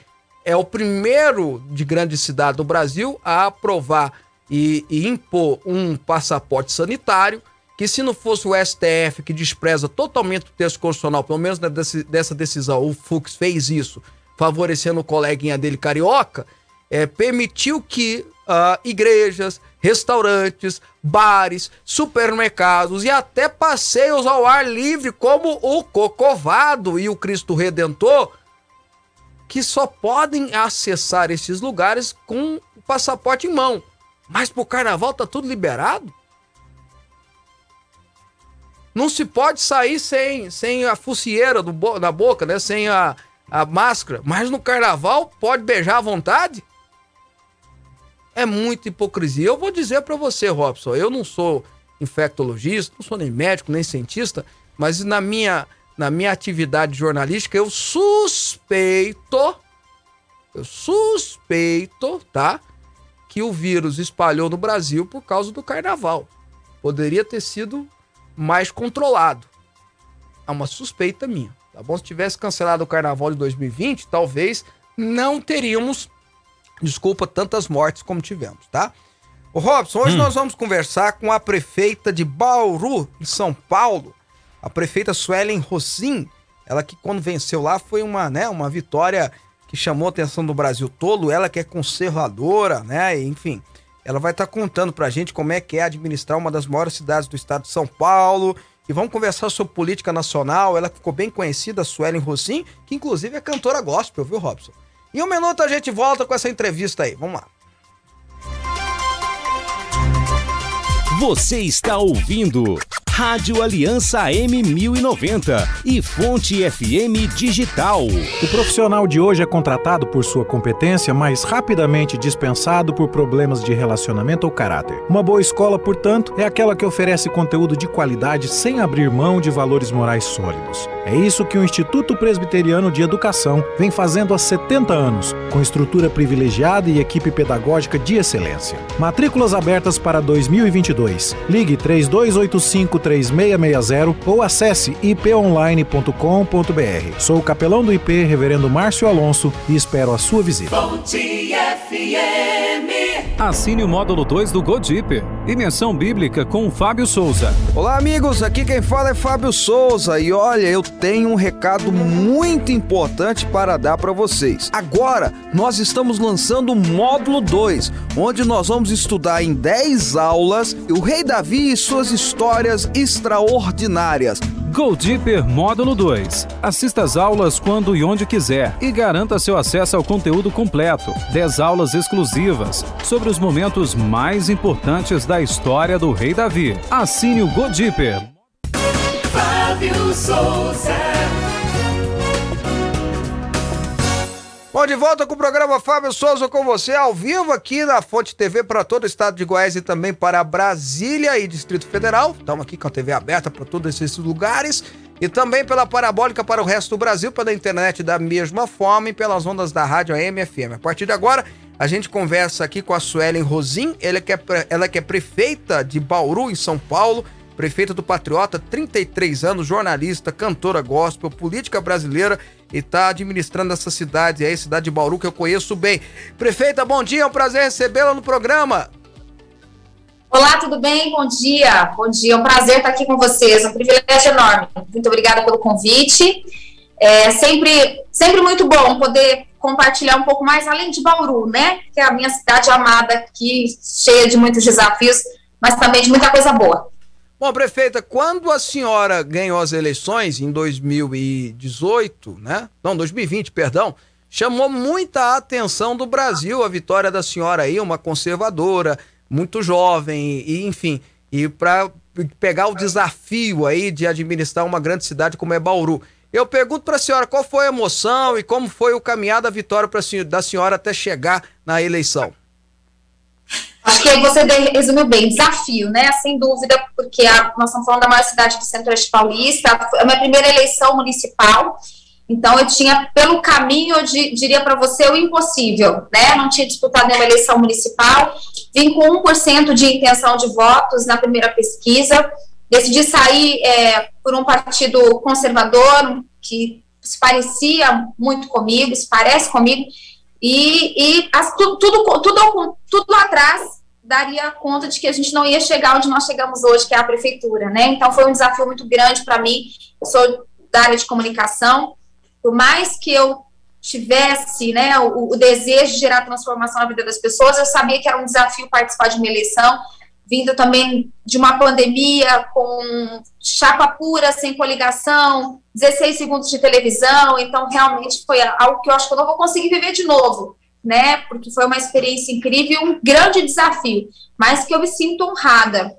é o primeiro de grande cidade do Brasil a aprovar e, e impor um passaporte sanitário, que se não fosse o STF que despreza totalmente o texto constitucional, pelo menos né, dessa decisão, o Fux fez isso, favorecendo o coleguinha dele carioca, é, permitiu que ah, igrejas, restaurantes, bares, supermercados e até passeios ao ar livre, como o Cocovado e o Cristo Redentor, que só podem acessar esses lugares com o passaporte em mão. Mas pro carnaval tá tudo liberado? Não se pode sair sem, sem a focinheira do da boca, né? Sem a, a máscara. Mas no carnaval pode beijar à vontade? É muita hipocrisia. Eu vou dizer pra você, Robson, eu não sou infectologista, não sou nem médico, nem cientista, mas na minha na minha atividade jornalística, eu suspeito, eu suspeito, tá? Que o vírus espalhou no Brasil por causa do carnaval. Poderia ter sido mais controlado. É uma suspeita minha, tá bom? Se tivesse cancelado o carnaval de 2020, talvez não teríamos, desculpa, tantas mortes como tivemos, tá? Ô Robson, hoje hum. nós vamos conversar com a prefeita de Bauru, em São Paulo, a prefeita Suelen Rossim, ela que quando venceu lá foi uma, né, uma vitória que chamou a atenção do Brasil todo, ela que é conservadora, né, enfim. Ela vai estar tá contando pra gente como é que é administrar uma das maiores cidades do estado de São Paulo. E vamos conversar sobre política nacional. Ela ficou bem conhecida, a Suelen Rossim, que inclusive é cantora gospel, viu, Robson? Em um minuto a gente volta com essa entrevista aí. Vamos lá. Você está ouvindo Rádio Aliança M1090 e Fonte FM Digital. O profissional de hoje é contratado por sua competência, mas rapidamente dispensado por problemas de relacionamento ou caráter. Uma boa escola, portanto, é aquela que oferece conteúdo de qualidade sem abrir mão de valores morais sólidos. É isso que o Instituto Presbiteriano de Educação vem fazendo há 70 anos, com estrutura privilegiada e equipe pedagógica de excelência. Matrículas abertas para 2022. Ligue 3285 3660 ou acesse iponline.com.br. Sou o capelão do IP, Reverendo Márcio Alonso, e espero a sua visita. Assine o módulo 2 do Godip. Dimensão Bíblica com Fábio Souza. Olá, amigos. Aqui quem fala é Fábio Souza. E olha, eu tenho um recado muito importante para dar para vocês. Agora, nós estamos lançando o módulo 2, onde nós vamos estudar em 10 aulas o Rei Davi e suas histórias extraordinárias. Go Deeper Módulo 2. Assista às aulas quando e onde quiser e garanta seu acesso ao conteúdo completo. 10 aulas exclusivas sobre os momentos mais importantes da história do Rei Davi. Assine o Go Deeper. Fábio Souza. Bom, de volta com o programa Fábio Souza com você, ao vivo aqui na Fonte TV para todo o estado de Goiás e também para Brasília e Distrito Federal. Estamos aqui com a TV aberta para todos esses lugares e também pela parabólica para o resto do Brasil, pela internet da mesma forma e pelas ondas da rádio AM FM. A partir de agora, a gente conversa aqui com a Suelen Rosim, ela que é, ela que é prefeita de Bauru, em São Paulo prefeita do Patriota, 33 anos, jornalista, cantora gospel, política brasileira e está administrando essa cidade aí, cidade de Bauru, que eu conheço bem. Prefeita, bom dia, é um prazer recebê-la no programa. Olá, tudo bem? Bom dia. Bom dia, é um prazer estar aqui com vocês, um privilégio enorme. Muito obrigada pelo convite. É sempre, sempre muito bom poder compartilhar um pouco mais além de Bauru, né? Que é a minha cidade amada aqui, cheia de muitos desafios, mas também de muita coisa boa. Bom, prefeita, quando a senhora ganhou as eleições em 2018, né? Não, 2020, perdão, chamou muita atenção do Brasil a vitória da senhora aí, uma conservadora, muito jovem, e enfim, e para pegar o desafio aí de administrar uma grande cidade como é Bauru. Eu pergunto para a senhora qual foi a emoção e como foi o caminhar da vitória pra, da senhora até chegar na eleição. Acho que você resumiu bem, desafio, né? Sem dúvida, porque a, nós estamos falando da maior cidade do Centro-Oeste Paulista, é a minha primeira eleição municipal, então eu tinha, pelo caminho, eu diria para você, o impossível, né? Não tinha disputado nenhuma eleição municipal, vim com 1% de intenção de votos na primeira pesquisa, decidi sair é, por um partido conservador, que se parecia muito comigo, se parece comigo, e, e as, tudo, tudo, tudo, atrás daria conta de que a gente não ia chegar onde nós chegamos hoje, que é a prefeitura, né? Então foi um desafio muito grande para mim. Eu sou da área de comunicação, por mais que eu tivesse, né, o, o, desejo de gerar transformação na vida das pessoas, eu sabia que era um desafio participar de uma eleição, vindo também de uma pandemia com chapa pura, sem coligação, 16 segundos de televisão, então realmente foi algo que eu acho que eu não vou conseguir viver de novo né? Porque foi uma experiência incrível, um grande desafio, mas que eu me sinto honrada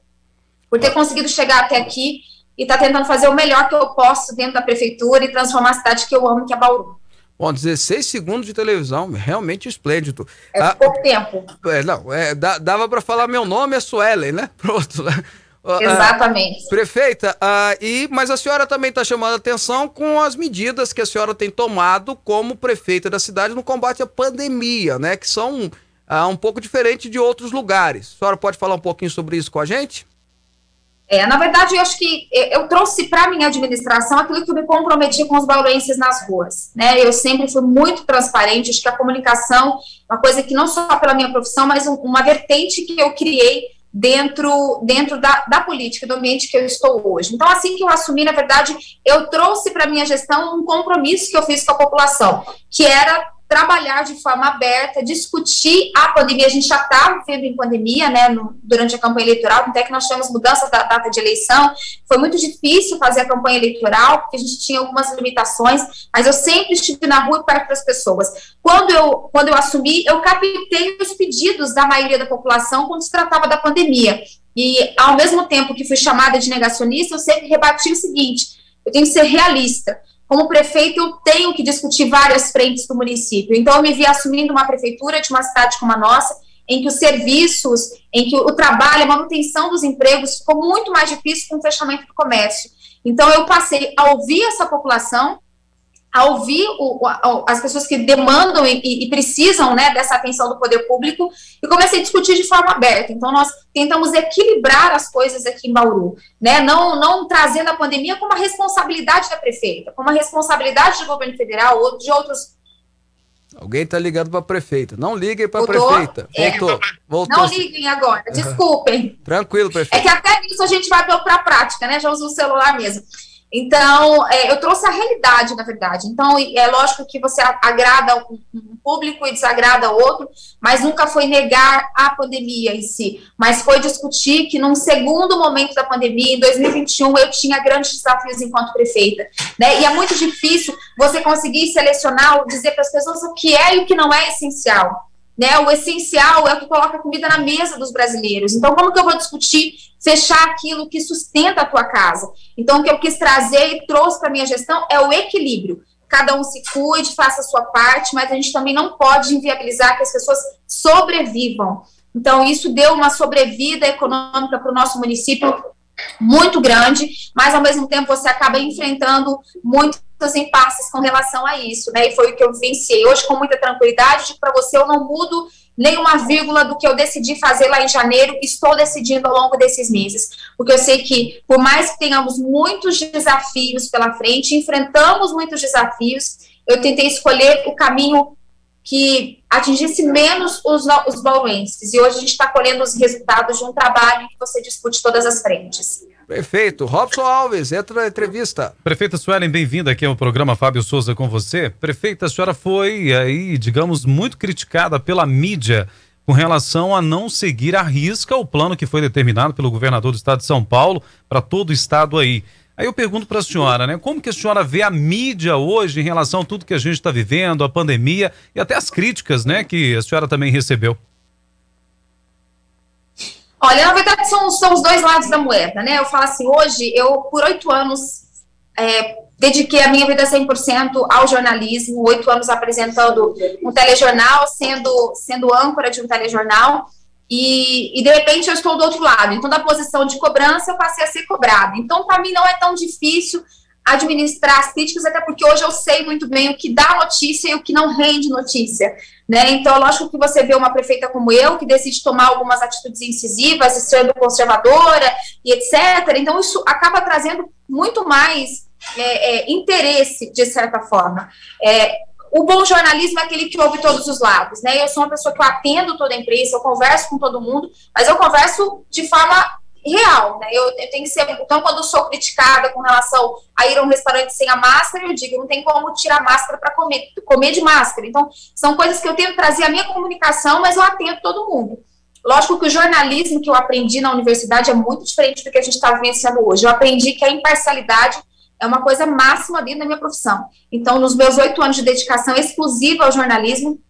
por ter conseguido chegar até aqui e estar tá tentando fazer o melhor que eu posso dentro da prefeitura e transformar a cidade que eu amo, que é Bauru. Bom, 16 segundos de televisão, realmente esplêndido. É ah, pouco tempo. É, não, é, dava para falar meu nome é Suelen, né? Pronto. Ah, Exatamente. Prefeita, ah, e, mas a senhora também está chamando a atenção com as medidas que a senhora tem tomado como prefeita da cidade no combate à pandemia, né? Que são ah, um pouco diferentes de outros lugares. A senhora pode falar um pouquinho sobre isso com a gente? É, na verdade, eu acho que eu trouxe para a minha administração aquilo que eu me comprometi com os bauruenses nas ruas. Né? Eu sempre fui muito transparente, acho que a comunicação é uma coisa que não só pela minha profissão, mas uma vertente que eu criei dentro, dentro da, da política, do ambiente que eu estou hoje. Então, assim que eu assumi, na verdade, eu trouxe para a minha gestão um compromisso que eu fiz com a população, que era trabalhar de forma aberta, discutir a pandemia. A gente já estava vivendo em pandemia, né, no, durante a campanha eleitoral, até que nós tivemos mudança da data de eleição. Foi muito difícil fazer a campanha eleitoral, porque a gente tinha algumas limitações, mas eu sempre estive na rua perto das pessoas. Quando eu, quando eu assumi, eu captei os pedidos da maioria da população quando se tratava da pandemia. E, ao mesmo tempo que fui chamada de negacionista, eu sempre rebati o seguinte: eu tenho que ser realista como prefeito, eu tenho que discutir várias frentes do município. Então, eu me vi assumindo uma prefeitura de uma cidade como a nossa, em que os serviços, em que o trabalho, a manutenção dos empregos ficou muito mais difícil com o fechamento do comércio. Então, eu passei a ouvir essa população, a ouvir o, a, as pessoas que demandam e, e, precisam né, dessa atenção do poder público e comecei a discutir de forma aberta. Então, nós tentamos equilibrar as coisas aqui em Bauru, né? não, não trazendo a pandemia como uma responsabilidade da prefeita, como uma responsabilidade do governo federal ou de outros. Alguém está ligando para a prefeita. Não liguem para a prefeita. Voltou. É. Voltou. Não liguem agora, desculpem. Tranquilo, prefeita. É que até nisso a gente vai para a prática, né? Já usa o celular mesmo. Então, é, eu trouxe a realidade, na verdade. Então, é lógico que você agrada um público e desagrada outro, mas nunca foi negar a pandemia em si, mas foi discutir que num segundo momento da pandemia, em 2021, eu tinha grandes desafios enquanto prefeita, né? E é muito difícil você conseguir selecionar dizer para as pessoas o que é e o que não é essencial. Né, o essencial é o que coloca comida na mesa dos brasileiros. Então, como que eu vou discutir fechar aquilo que sustenta a tua casa. Então, o que eu quis trazer e trouxe para minha gestão é o equilíbrio. Cada um se cuide, faça a sua parte, mas a gente também não pode inviabilizar que as pessoas sobrevivam. Então, isso deu uma sobrevida econômica para o nosso município muito grande, mas ao mesmo tempo você acaba enfrentando muitos impasses com relação a isso, né? E foi o que eu vivenciei hoje com muita tranquilidade. Para você, eu não mudo nenhuma vírgula do que eu decidi fazer lá em janeiro, estou decidindo ao longo desses meses. Porque eu sei que, por mais que tenhamos muitos desafios pela frente, enfrentamos muitos desafios, eu tentei escolher o caminho que atingisse menos os, os bauruenses. E hoje a gente está colhendo os resultados de um trabalho que você discute todas as frentes. Perfeito. Robson Alves, entra na entrevista. Prefeita Suelen, bem-vinda aqui ao programa Fábio Souza com você. Prefeita, a senhora foi aí, digamos, muito criticada pela mídia com relação a não seguir à risca o plano que foi determinado pelo governador do estado de São Paulo para todo o estado aí. Aí eu pergunto para a senhora, né? Como que a senhora vê a mídia hoje em relação a tudo que a gente está vivendo, a pandemia e até as críticas, né, que a senhora também recebeu? Olha, na verdade são, são os dois lados da moeda, né? Eu falo assim, hoje eu, por oito anos, é, dediquei a minha vida 100% ao jornalismo, oito anos apresentando um telejornal, sendo, sendo âncora de um telejornal, e, e, de repente eu estou do outro lado. Então, da posição de cobrança, eu passei a ser cobrada. Então, para mim, não é tão difícil administrar as críticas, até porque hoje eu sei muito bem o que dá notícia e o que não rende notícia. Né? Então, lógico que você vê uma prefeita como eu, que decide tomar algumas atitudes incisivas, sendo conservadora e etc. Então, isso acaba trazendo muito mais é, é, interesse, de certa forma. É, o bom jornalismo é aquele que ouve todos os lados, né? Eu sou uma pessoa que eu atendo toda a imprensa, eu converso com todo mundo, mas eu converso de forma real, né? Eu, eu, tenho que ser. Então, quando eu sou criticada com relação a ir a um restaurante sem a máscara, eu digo, não tem como tirar máscara para comer, comer de máscara. Então, são coisas que eu tento trazer a minha comunicação, mas eu atendo todo mundo. Lógico que o jornalismo que eu aprendi na universidade é muito diferente do que a gente está vivenciando hoje. Eu aprendi que a imparcialidade é uma coisa máxima dentro da minha profissão. Então, nos meus oito anos de dedicação exclusiva ao jornalismo,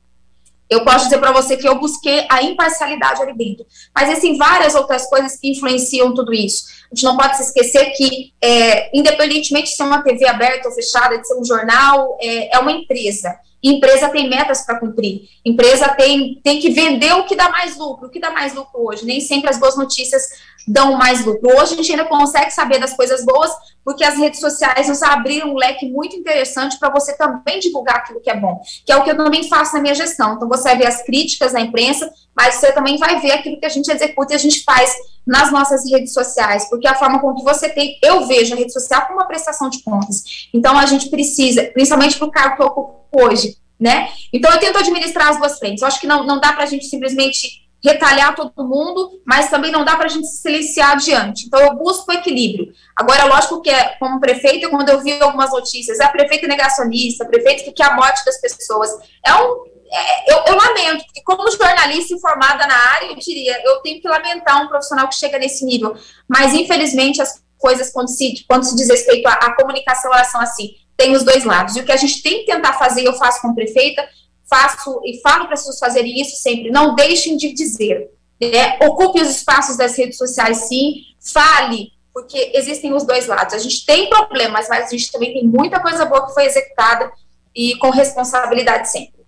eu posso dizer para você que eu busquei a imparcialidade ali dentro. Mas existem várias outras coisas que influenciam tudo isso. A gente não pode se esquecer que, é, independentemente de ser uma TV aberta ou fechada, de ser um jornal, é, é uma empresa. Empresa tem metas para cumprir. Empresa tem, tem que vender o que dá mais lucro. O que dá mais lucro hoje? Nem sempre as boas notícias dão mais lucro. Hoje a gente ainda consegue saber das coisas boas, porque as redes sociais nos abriram um leque muito interessante para você também divulgar aquilo que é bom, que é o que eu também faço na minha gestão. Então você ver as críticas da imprensa, mas você também vai ver aquilo que a gente executa e a gente faz nas nossas redes sociais, porque a forma com que você tem, eu vejo a rede social como uma prestação de contas. Então a gente precisa, principalmente para o cargo que eu ocupo hoje, né? Então eu tento administrar as duas frentes. Eu acho que não, não dá para a gente simplesmente retalhar todo mundo, mas também não dá para a gente se silenciar adiante. Então, eu busco o equilíbrio. Agora, lógico que, é, como prefeita, quando eu vi algumas notícias, a prefeita negacionista, a prefeita que quer a morte das pessoas, é um. É, eu, eu, lamento, porque como jornalista informada na área, eu diria, eu tenho que lamentar um profissional que chega nesse nível, mas infelizmente as coisas, quando se, quando se diz respeito à, à comunicação, elas são assim, tem os dois lados, e o que a gente tem que tentar fazer, eu faço como prefeita, faço e falo para as pessoas fazerem isso sempre, não deixem de dizer. Né? Ocupe os espaços das redes sociais, sim, fale, porque existem os dois lados. A gente tem problemas, mas a gente também tem muita coisa boa que foi executada e com responsabilidade sempre.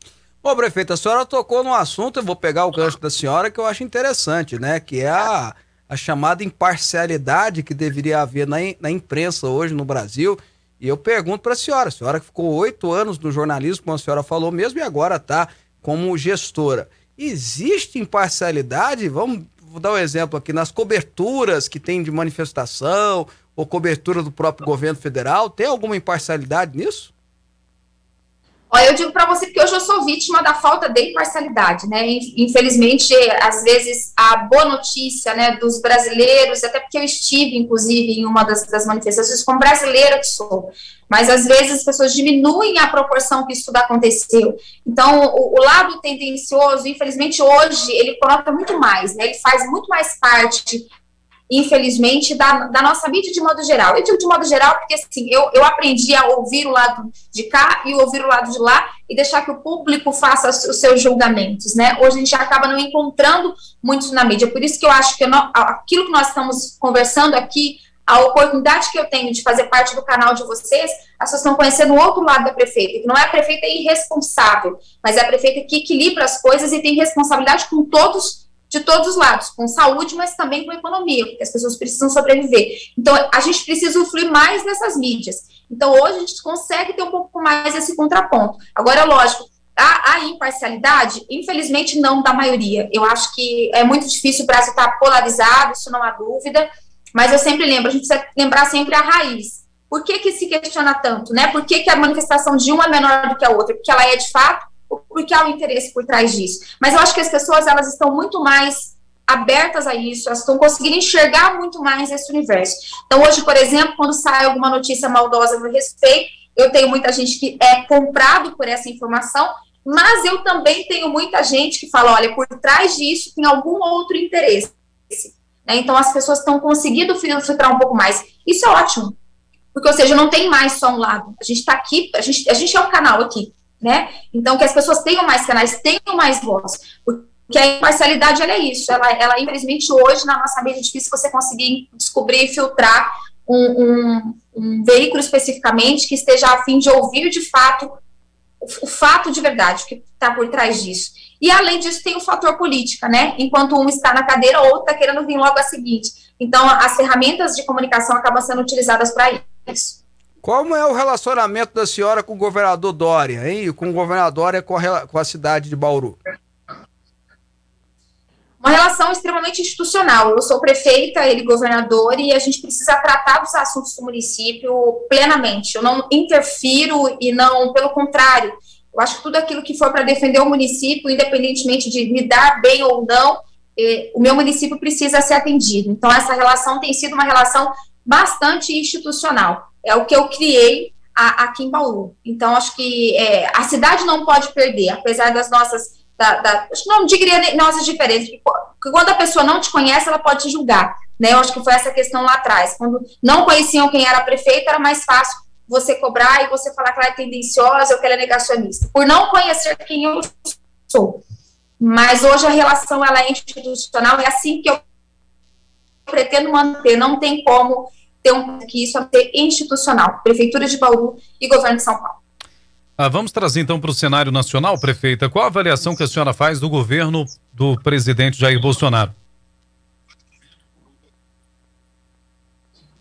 Bom, prefeita, a senhora tocou num assunto, eu vou pegar o gancho da senhora, que eu acho interessante, né? Que é a, a chamada imparcialidade que deveria haver na, na imprensa hoje no Brasil. E eu pergunto para a senhora, a senhora que ficou oito anos no jornalismo, como a senhora falou mesmo, e agora está como gestora. Existe imparcialidade? Vamos dar um exemplo aqui, nas coberturas que tem de manifestação ou cobertura do próprio governo federal, tem alguma imparcialidade nisso? Olha, eu digo para você que hoje eu sou vítima da falta de imparcialidade, né? Infelizmente, às vezes, a boa notícia, né, dos brasileiros, até porque eu estive, inclusive, em uma das, das manifestações como brasileira que sou, mas às vezes as pessoas diminuem a proporção que isso aconteceu. Então, o, o lado tendencioso, infelizmente, hoje, ele coloca muito mais, né? Ele faz muito mais parte infelizmente, da, da nossa mídia de modo geral. Eu digo de modo geral porque, assim, eu, eu aprendi a ouvir o lado de cá e ouvir o lado de lá e deixar que o público faça os seus julgamentos, né? Hoje a gente acaba não encontrando muito na mídia, por isso que eu acho que eu não, aquilo que nós estamos conversando aqui, a oportunidade que eu tenho de fazer parte do canal de vocês, as pessoas estão conhecendo o outro lado da prefeita, que não é a prefeita irresponsável, mas é a prefeita que equilibra as coisas e tem responsabilidade com todos de todos os lados, com saúde, mas também com economia, porque as pessoas precisam sobreviver. Então, a gente precisa influir mais nessas mídias. Então, hoje a gente consegue ter um pouco mais esse contraponto. Agora, lógico, a, a imparcialidade, infelizmente, não da maioria. Eu acho que é muito difícil o Brasil estar polarizado, isso não há dúvida, mas eu sempre lembro, a gente precisa lembrar sempre a raiz. Por que, que se questiona tanto, né? Por que, que a manifestação de uma é menor do que a outra? Porque ela é, de fato, porque há um interesse por trás disso. Mas eu acho que as pessoas elas estão muito mais abertas a isso, elas estão conseguindo enxergar muito mais esse universo. Então, hoje, por exemplo, quando sai alguma notícia maldosa meu respeito, eu tenho muita gente que é comprado por essa informação, mas eu também tenho muita gente que fala, olha, por trás disso tem algum outro interesse. Né? Então, as pessoas estão conseguindo filtrar um pouco mais. Isso é ótimo, porque, ou seja, não tem mais só um lado. A gente está aqui, a gente, a gente é o canal aqui né? Então, que as pessoas tenham mais canais, tenham mais voz. Porque a imparcialidade, ela é isso. Ela, ela infelizmente, hoje, na nossa mídia, é difícil você conseguir descobrir e filtrar um, um, um, veículo especificamente que esteja a fim de ouvir, de fato, o, o fato de verdade que está por trás disso. E, além disso, tem o fator política, né? Enquanto um está na cadeira, o outro está querendo vir logo a seguinte. Então, as ferramentas de comunicação acabam sendo utilizadas para isso. Como é o relacionamento da senhora com o governador Dória, hein? Com o governador Dória com a, com a cidade de Bauru? Uma relação extremamente institucional. Eu sou prefeita, ele governador, e a gente precisa tratar dos assuntos do município plenamente. Eu não interfiro e não, pelo contrário, eu acho que tudo aquilo que for para defender o município, independentemente de me dar bem ou não, eh, o meu município precisa ser atendido. Então, essa relação tem sido uma relação bastante institucional é o que eu criei a, aqui em Bauru. Então, acho que é, a cidade não pode perder, apesar das nossas. Da, da, não diria nossas diferenças, porque quando a pessoa não te conhece, ela pode te julgar. Né? Eu acho que foi essa questão lá atrás. Quando não conheciam quem era prefeito, era mais fácil você cobrar e você falar que ela é tendenciosa ou que ela é negacionista, por não conhecer quem eu sou. Mas hoje a relação ela é institucional, é assim que eu pretendo manter, não tem como ter um que isso é institucional, Prefeitura de Bauru e Governo de São Paulo. Ah, vamos trazer então para o cenário nacional, prefeita. Qual a avaliação que a senhora faz do governo do presidente Jair Bolsonaro?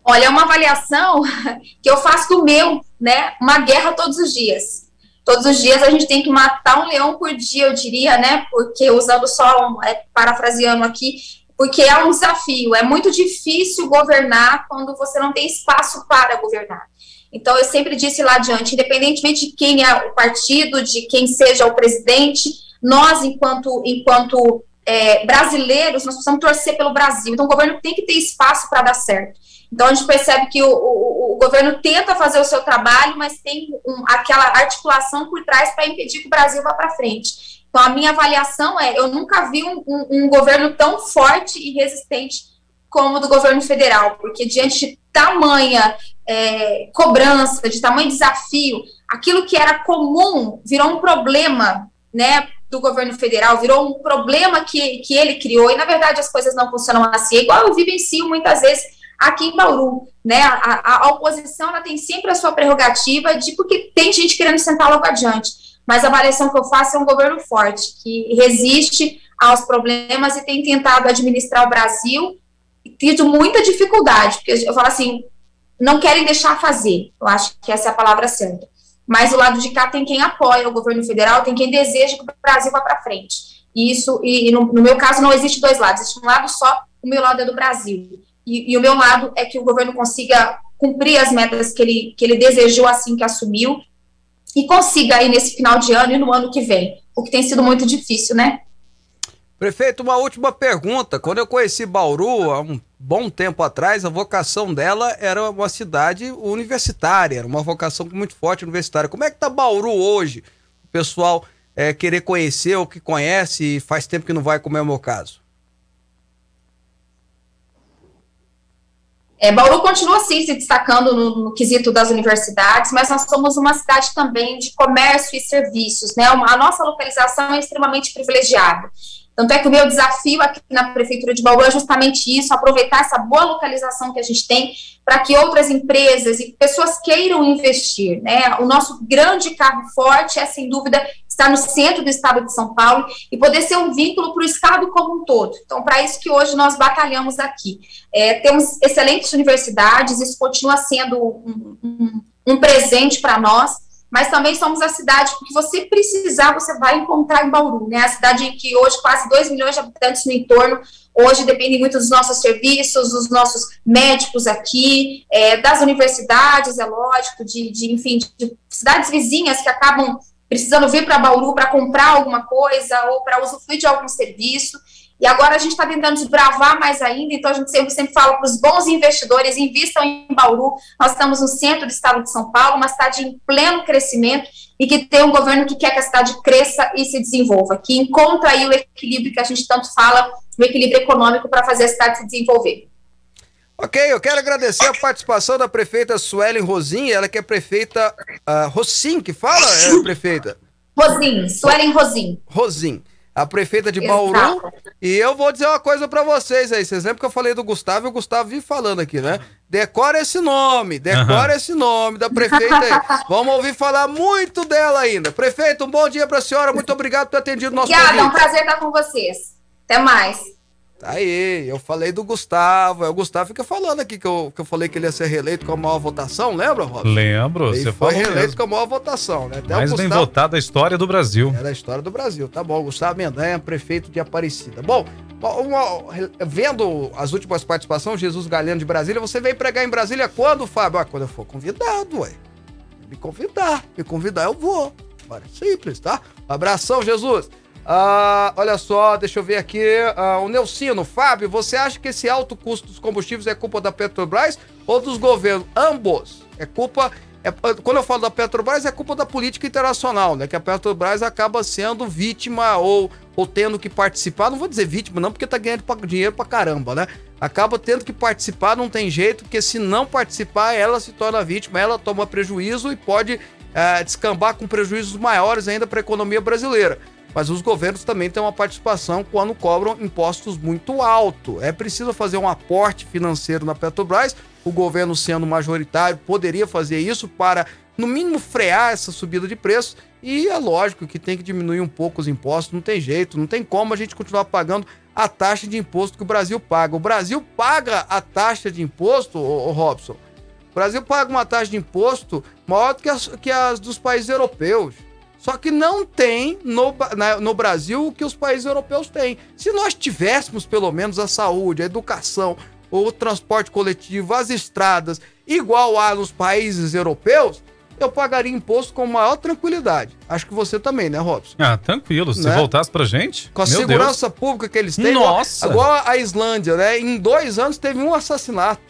Olha, é uma avaliação que eu faço do meu, né? Uma guerra todos os dias. Todos os dias a gente tem que matar um leão por dia, eu diria, né? Porque usando só um, é, parafraseando aqui, porque é um desafio. É muito difícil governar quando você não tem espaço para governar. Então, eu sempre disse lá adiante, independentemente de quem é o partido, de quem seja o presidente, nós, enquanto, enquanto é, brasileiros, nós precisamos torcer pelo Brasil. Então, o governo tem que ter espaço para dar certo. Então, a gente percebe que o, o, o, governo tenta fazer o seu trabalho, mas tem um, aquela articulação por trás para impedir que o Brasil vá para frente. Então, a minha avaliação é: eu nunca vi um, um, um governo tão forte e resistente como o do governo federal, porque diante de tamanha é, cobrança, de tamanho desafio, aquilo que era comum virou um problema, né, do governo federal, virou um problema que, que ele criou, e na verdade as coisas não funcionam assim, é igual eu vivencio muitas vezes aqui em Bauru, né, a, a, oposição ela tem sempre a sua prerrogativa de porque tem gente querendo sentar logo adiante, mas a avaliação que eu faço é um governo forte, que resiste aos problemas e tem tentado administrar o Brasil, tido muita dificuldade, porque eu falo assim, não querem deixar fazer. Eu acho que essa é a palavra certa. Mas o lado de cá tem quem apoia o governo federal, tem quem deseja que o Brasil vá para frente. E isso, e, e no, no, meu caso, não existe dois lados, existe um lado só, o meu lado é do Brasil. E, e, o meu lado é que o governo consiga cumprir as metas que ele, que ele desejou assim que assumiu e consiga aí nesse final de ano e no ano que vem, o que tem sido muito difícil, né? Prefeito, uma última pergunta. Quando eu conheci Bauru, há um bom tempo atrás, a vocação dela era uma cidade universitária, era uma vocação muito forte universitária. Como é que tá Bauru hoje? O pessoal é, querer conhecer o que conhece e faz tempo que não vai, como é o meu caso. É, Bauru continua sim se destacando no, no, quesito das universidades, mas nós somos uma cidade também de comércio e serviços, né? a nossa localização é extremamente privilegiada. Tanto é que o meu desafio aqui na Prefeitura de Bauru é justamente isso, aproveitar essa boa localização que a gente tem para que outras empresas e pessoas queiram investir. Né? O nosso grande carro forte é, sem dúvida, estar no centro do estado de São Paulo e poder ser um vínculo para o estado como um todo. Então, para isso que hoje nós batalhamos aqui. É, temos excelentes universidades, isso continua sendo um, um, um presente para nós, mas também somos a cidade que você precisar, você vai encontrar em Bauru, né? A cidade em que hoje quase 2 milhões de habitantes no entorno, hoje depende muito dos nossos serviços, dos nossos médicos aqui, é, das universidades, é lógico, de, de enfim, de cidades vizinhas que acabam precisando vir para Bauru para comprar alguma coisa ou para usufruir de algum serviço. E agora a gente está tentando desbravar mais ainda, então a gente sempre, sempre fala para os bons investidores, invistam em Bauru. Nós estamos no centro do estado de São Paulo, uma cidade em pleno crescimento e que tem um governo que quer que a cidade cresça e se desenvolva, que encontra aí o equilíbrio que a gente tanto fala, o equilíbrio econômico para fazer a cidade se desenvolver. Ok, eu quero agradecer a participação da prefeita Suelen Rosim, ela que é prefeita uh, Rosim, que fala, é, prefeita? Rosim, Suelen Rosim. Rosim a prefeita de Bauru. Exato. E eu vou dizer uma coisa para vocês aí. Vocês lembram que eu falei do Gustavo e o Gustavo vive falando aqui, né? Decora esse nome, decora uhum. esse nome da prefeita aí. Vamos ouvir falar muito dela ainda. Prefeito, um bom dia para a senhora. Muito obrigado por ter atendido o nosso Obrigada, é um prazer estar com vocês. Até mais. Tá aí, eu falei do Gustavo. É, o Gustavo fica falando aqui que eu, que eu falei que ele ia ser reeleito com a maior votação, lembra, Robson? Lembro, ele você foi reeleito mesmo. com a maior votação, né? Até Mais Gustavo... bem votado da história do Brasil. É da história do Brasil, tá bom. Gustavo Mendanha, prefeito de Aparecida. Bom, uma, vendo as últimas participações, Jesus Galeno de Brasília, você veio pregar em Brasília quando, Fábio? Ah, quando eu for convidado, ué. Me convidar, me convidar eu vou. Olha, simples, tá? Abração, Jesus. Ah, olha só, deixa eu ver aqui. Ah, o Nelcino, Fábio, você acha que esse alto custo dos combustíveis é culpa da Petrobras ou dos governos? Ambos. É culpa. É, quando eu falo da Petrobras, é culpa da política internacional, né? Que a Petrobras acaba sendo vítima ou, ou tendo que participar. Não vou dizer vítima, não, porque tá ganhando dinheiro pra caramba, né? Acaba tendo que participar, não tem jeito, porque se não participar, ela se torna vítima, ela toma prejuízo e pode é, descambar com prejuízos maiores ainda para a economia brasileira mas os governos também têm uma participação quando cobram impostos muito alto. É preciso fazer um aporte financeiro na Petrobras. O governo, sendo majoritário, poderia fazer isso para no mínimo frear essa subida de preço. E é lógico que tem que diminuir um pouco os impostos, não tem jeito, não tem como a gente continuar pagando a taxa de imposto que o Brasil paga. O Brasil paga a taxa de imposto, ô, ô Robson. O Brasil paga uma taxa de imposto maior do que as, que as dos países europeus. Só que não tem no, na, no Brasil o que os países europeus têm. Se nós tivéssemos pelo menos a saúde, a educação, o transporte coletivo, as estradas, igual há nos países europeus, eu pagaria imposto com maior tranquilidade. Acho que você também, né, Robson? Ah, tranquilo. Se Né? voltasse pra gente. Com a segurança pública que eles têm. Nossa! Igual, a Islândia, né? Em dois anos teve um assassinato.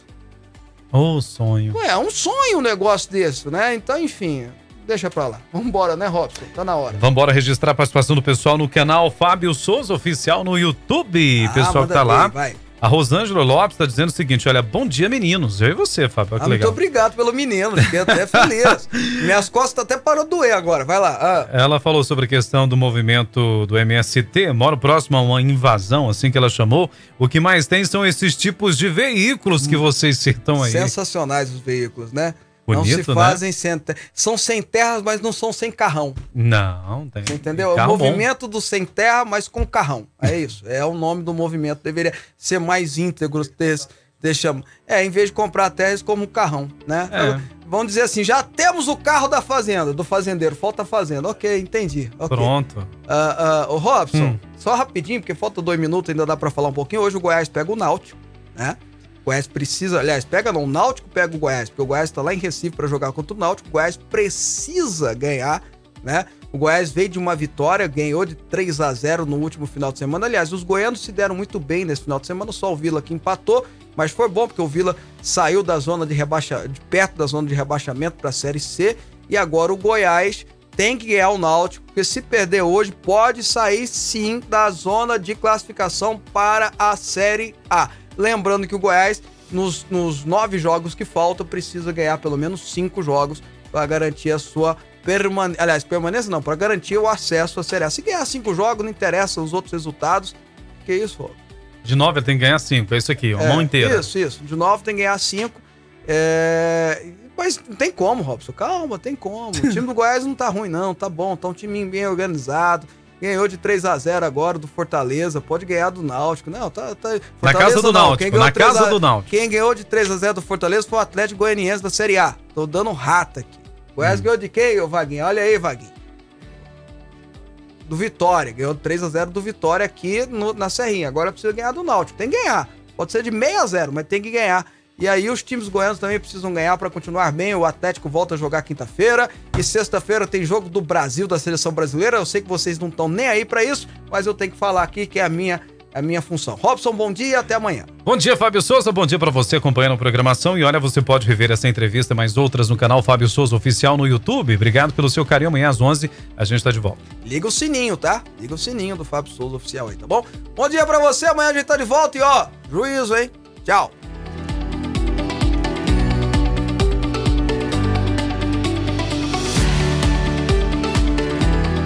Deus. Ô, sonho. Ué, é um sonho um negócio desse, né? Então, enfim, deixa pra lá. Vambora, né, Robson? Tá na hora. Vambora registrar a participação do pessoal no canal Fábio Souza Oficial no YouTube. Ah, pessoal que tá lá. Vai. A Rosângela Lopes tá dizendo o seguinte: olha, bom dia, meninos. Eu e você, Fábio. Ah, muito obrigado pelo menino, fiquei até feliz. Minhas costas até parou de doer agora, vai lá. Ah, Ela falou sobre a questão do movimento do MST, moro próximo a uma invasão, assim que ela chamou. O que mais tem são esses tipos de veículos que vocês citam aí. sensacionais os veículos, né? Bonito, não se né? fazem sem te- São sem terras, mas não são sem carrão. Não, tem. Você entendeu? Carro o bom. movimento do sem terra, mas com carrão. É isso. É o nome do movimento. Deveria ser mais íntegro. Ter, deixa, é, em vez de comprar terras como um carrão, né? É. Vamos dizer assim, já temos o carro da fazenda, do fazendeiro. Falta a fazenda. Ok, entendi. ok. Pronto. Ah, ô Robson, Hum. só rapidinho, porque falta dois minutos, ainda dá pra falar um pouquinho. Hoje o Goiás pega o Náutico, né? O Goiás precisa, aliás, pega não, o Náutico pega o Goiás, porque o Goiás tá lá em Recife pra jogar contra o Náutico. O Goiás precisa ganhar, né? O Goiás veio de uma vitória, ganhou de 3 a 0 no último final de semana. Aliás, os goianos se deram muito bem nesse final de semana, só o Vila que empatou, mas foi bom porque o Vila saiu da zona de rebaixa, de perto da zona de rebaixamento para a Série C e agora o Goiás tem que ganhar o Náutico, porque se perder hoje pode sair sim da zona de classificação para a Série A. Lembrando que o Goiás nos, nos nove jogos que faltam precisa ganhar pelo menos cinco jogos para garantir a sua permanência. Aliás, permanência não, para garantir o acesso à Série A. Se ganhar cinco jogos, não interessa os outros resultados. Que isso, Rô? De nove tem que ganhar cinco. É isso aqui, uma É, mão inteira. Isso, isso. De nove tem que ganhar cinco. É, Mas não tem como, Robson. Calma, tem como. O time do Goiás não tá ruim, não. Tá bom. Tá um time bem organizado. Ganhou de 3 a 0 agora do Fortaleza. Pode ganhar do Náutico. Não, tá. tá Na casa do não. Náutico, na 3 casa a- do Náutico. Quem ganhou de 3 a 0 do Fortaleza foi o Atlético Goianiense da Série A. Tô dando rata aqui. Goiás Hum. ganhou de quem, ô Vaguinho? Olha aí, Vaguinho. Do Vitória. Ganhou 3 a 0 do Vitória aqui no- na Serrinha. Agora precisa ganhar do Náutico. Tem que ganhar. Pode ser de 6 a 0, mas tem que ganhar. E aí os times goianos também precisam ganhar para continuar bem. O Atlético volta a jogar quinta-feira e sexta-feira tem jogo do Brasil da seleção brasileira. Eu sei que vocês não estão nem aí para isso, mas eu tenho que falar aqui que é a minha a minha função. Robson, bom dia, até amanhã. Bom dia, Fábio Souza. Bom dia pra você acompanhando a programação. E olha, você pode rever essa entrevista e mais outras no canal Fábio Souza Oficial no YouTube. Obrigado pelo seu carinho. Amanhã às 11 a gente tá de volta. Liga o sininho, tá? Liga o sininho do Fábio Souza Oficial aí, tá bom? Bom dia pra você, amanhã a gente tá de volta e ó, juízo, hein? Tchau.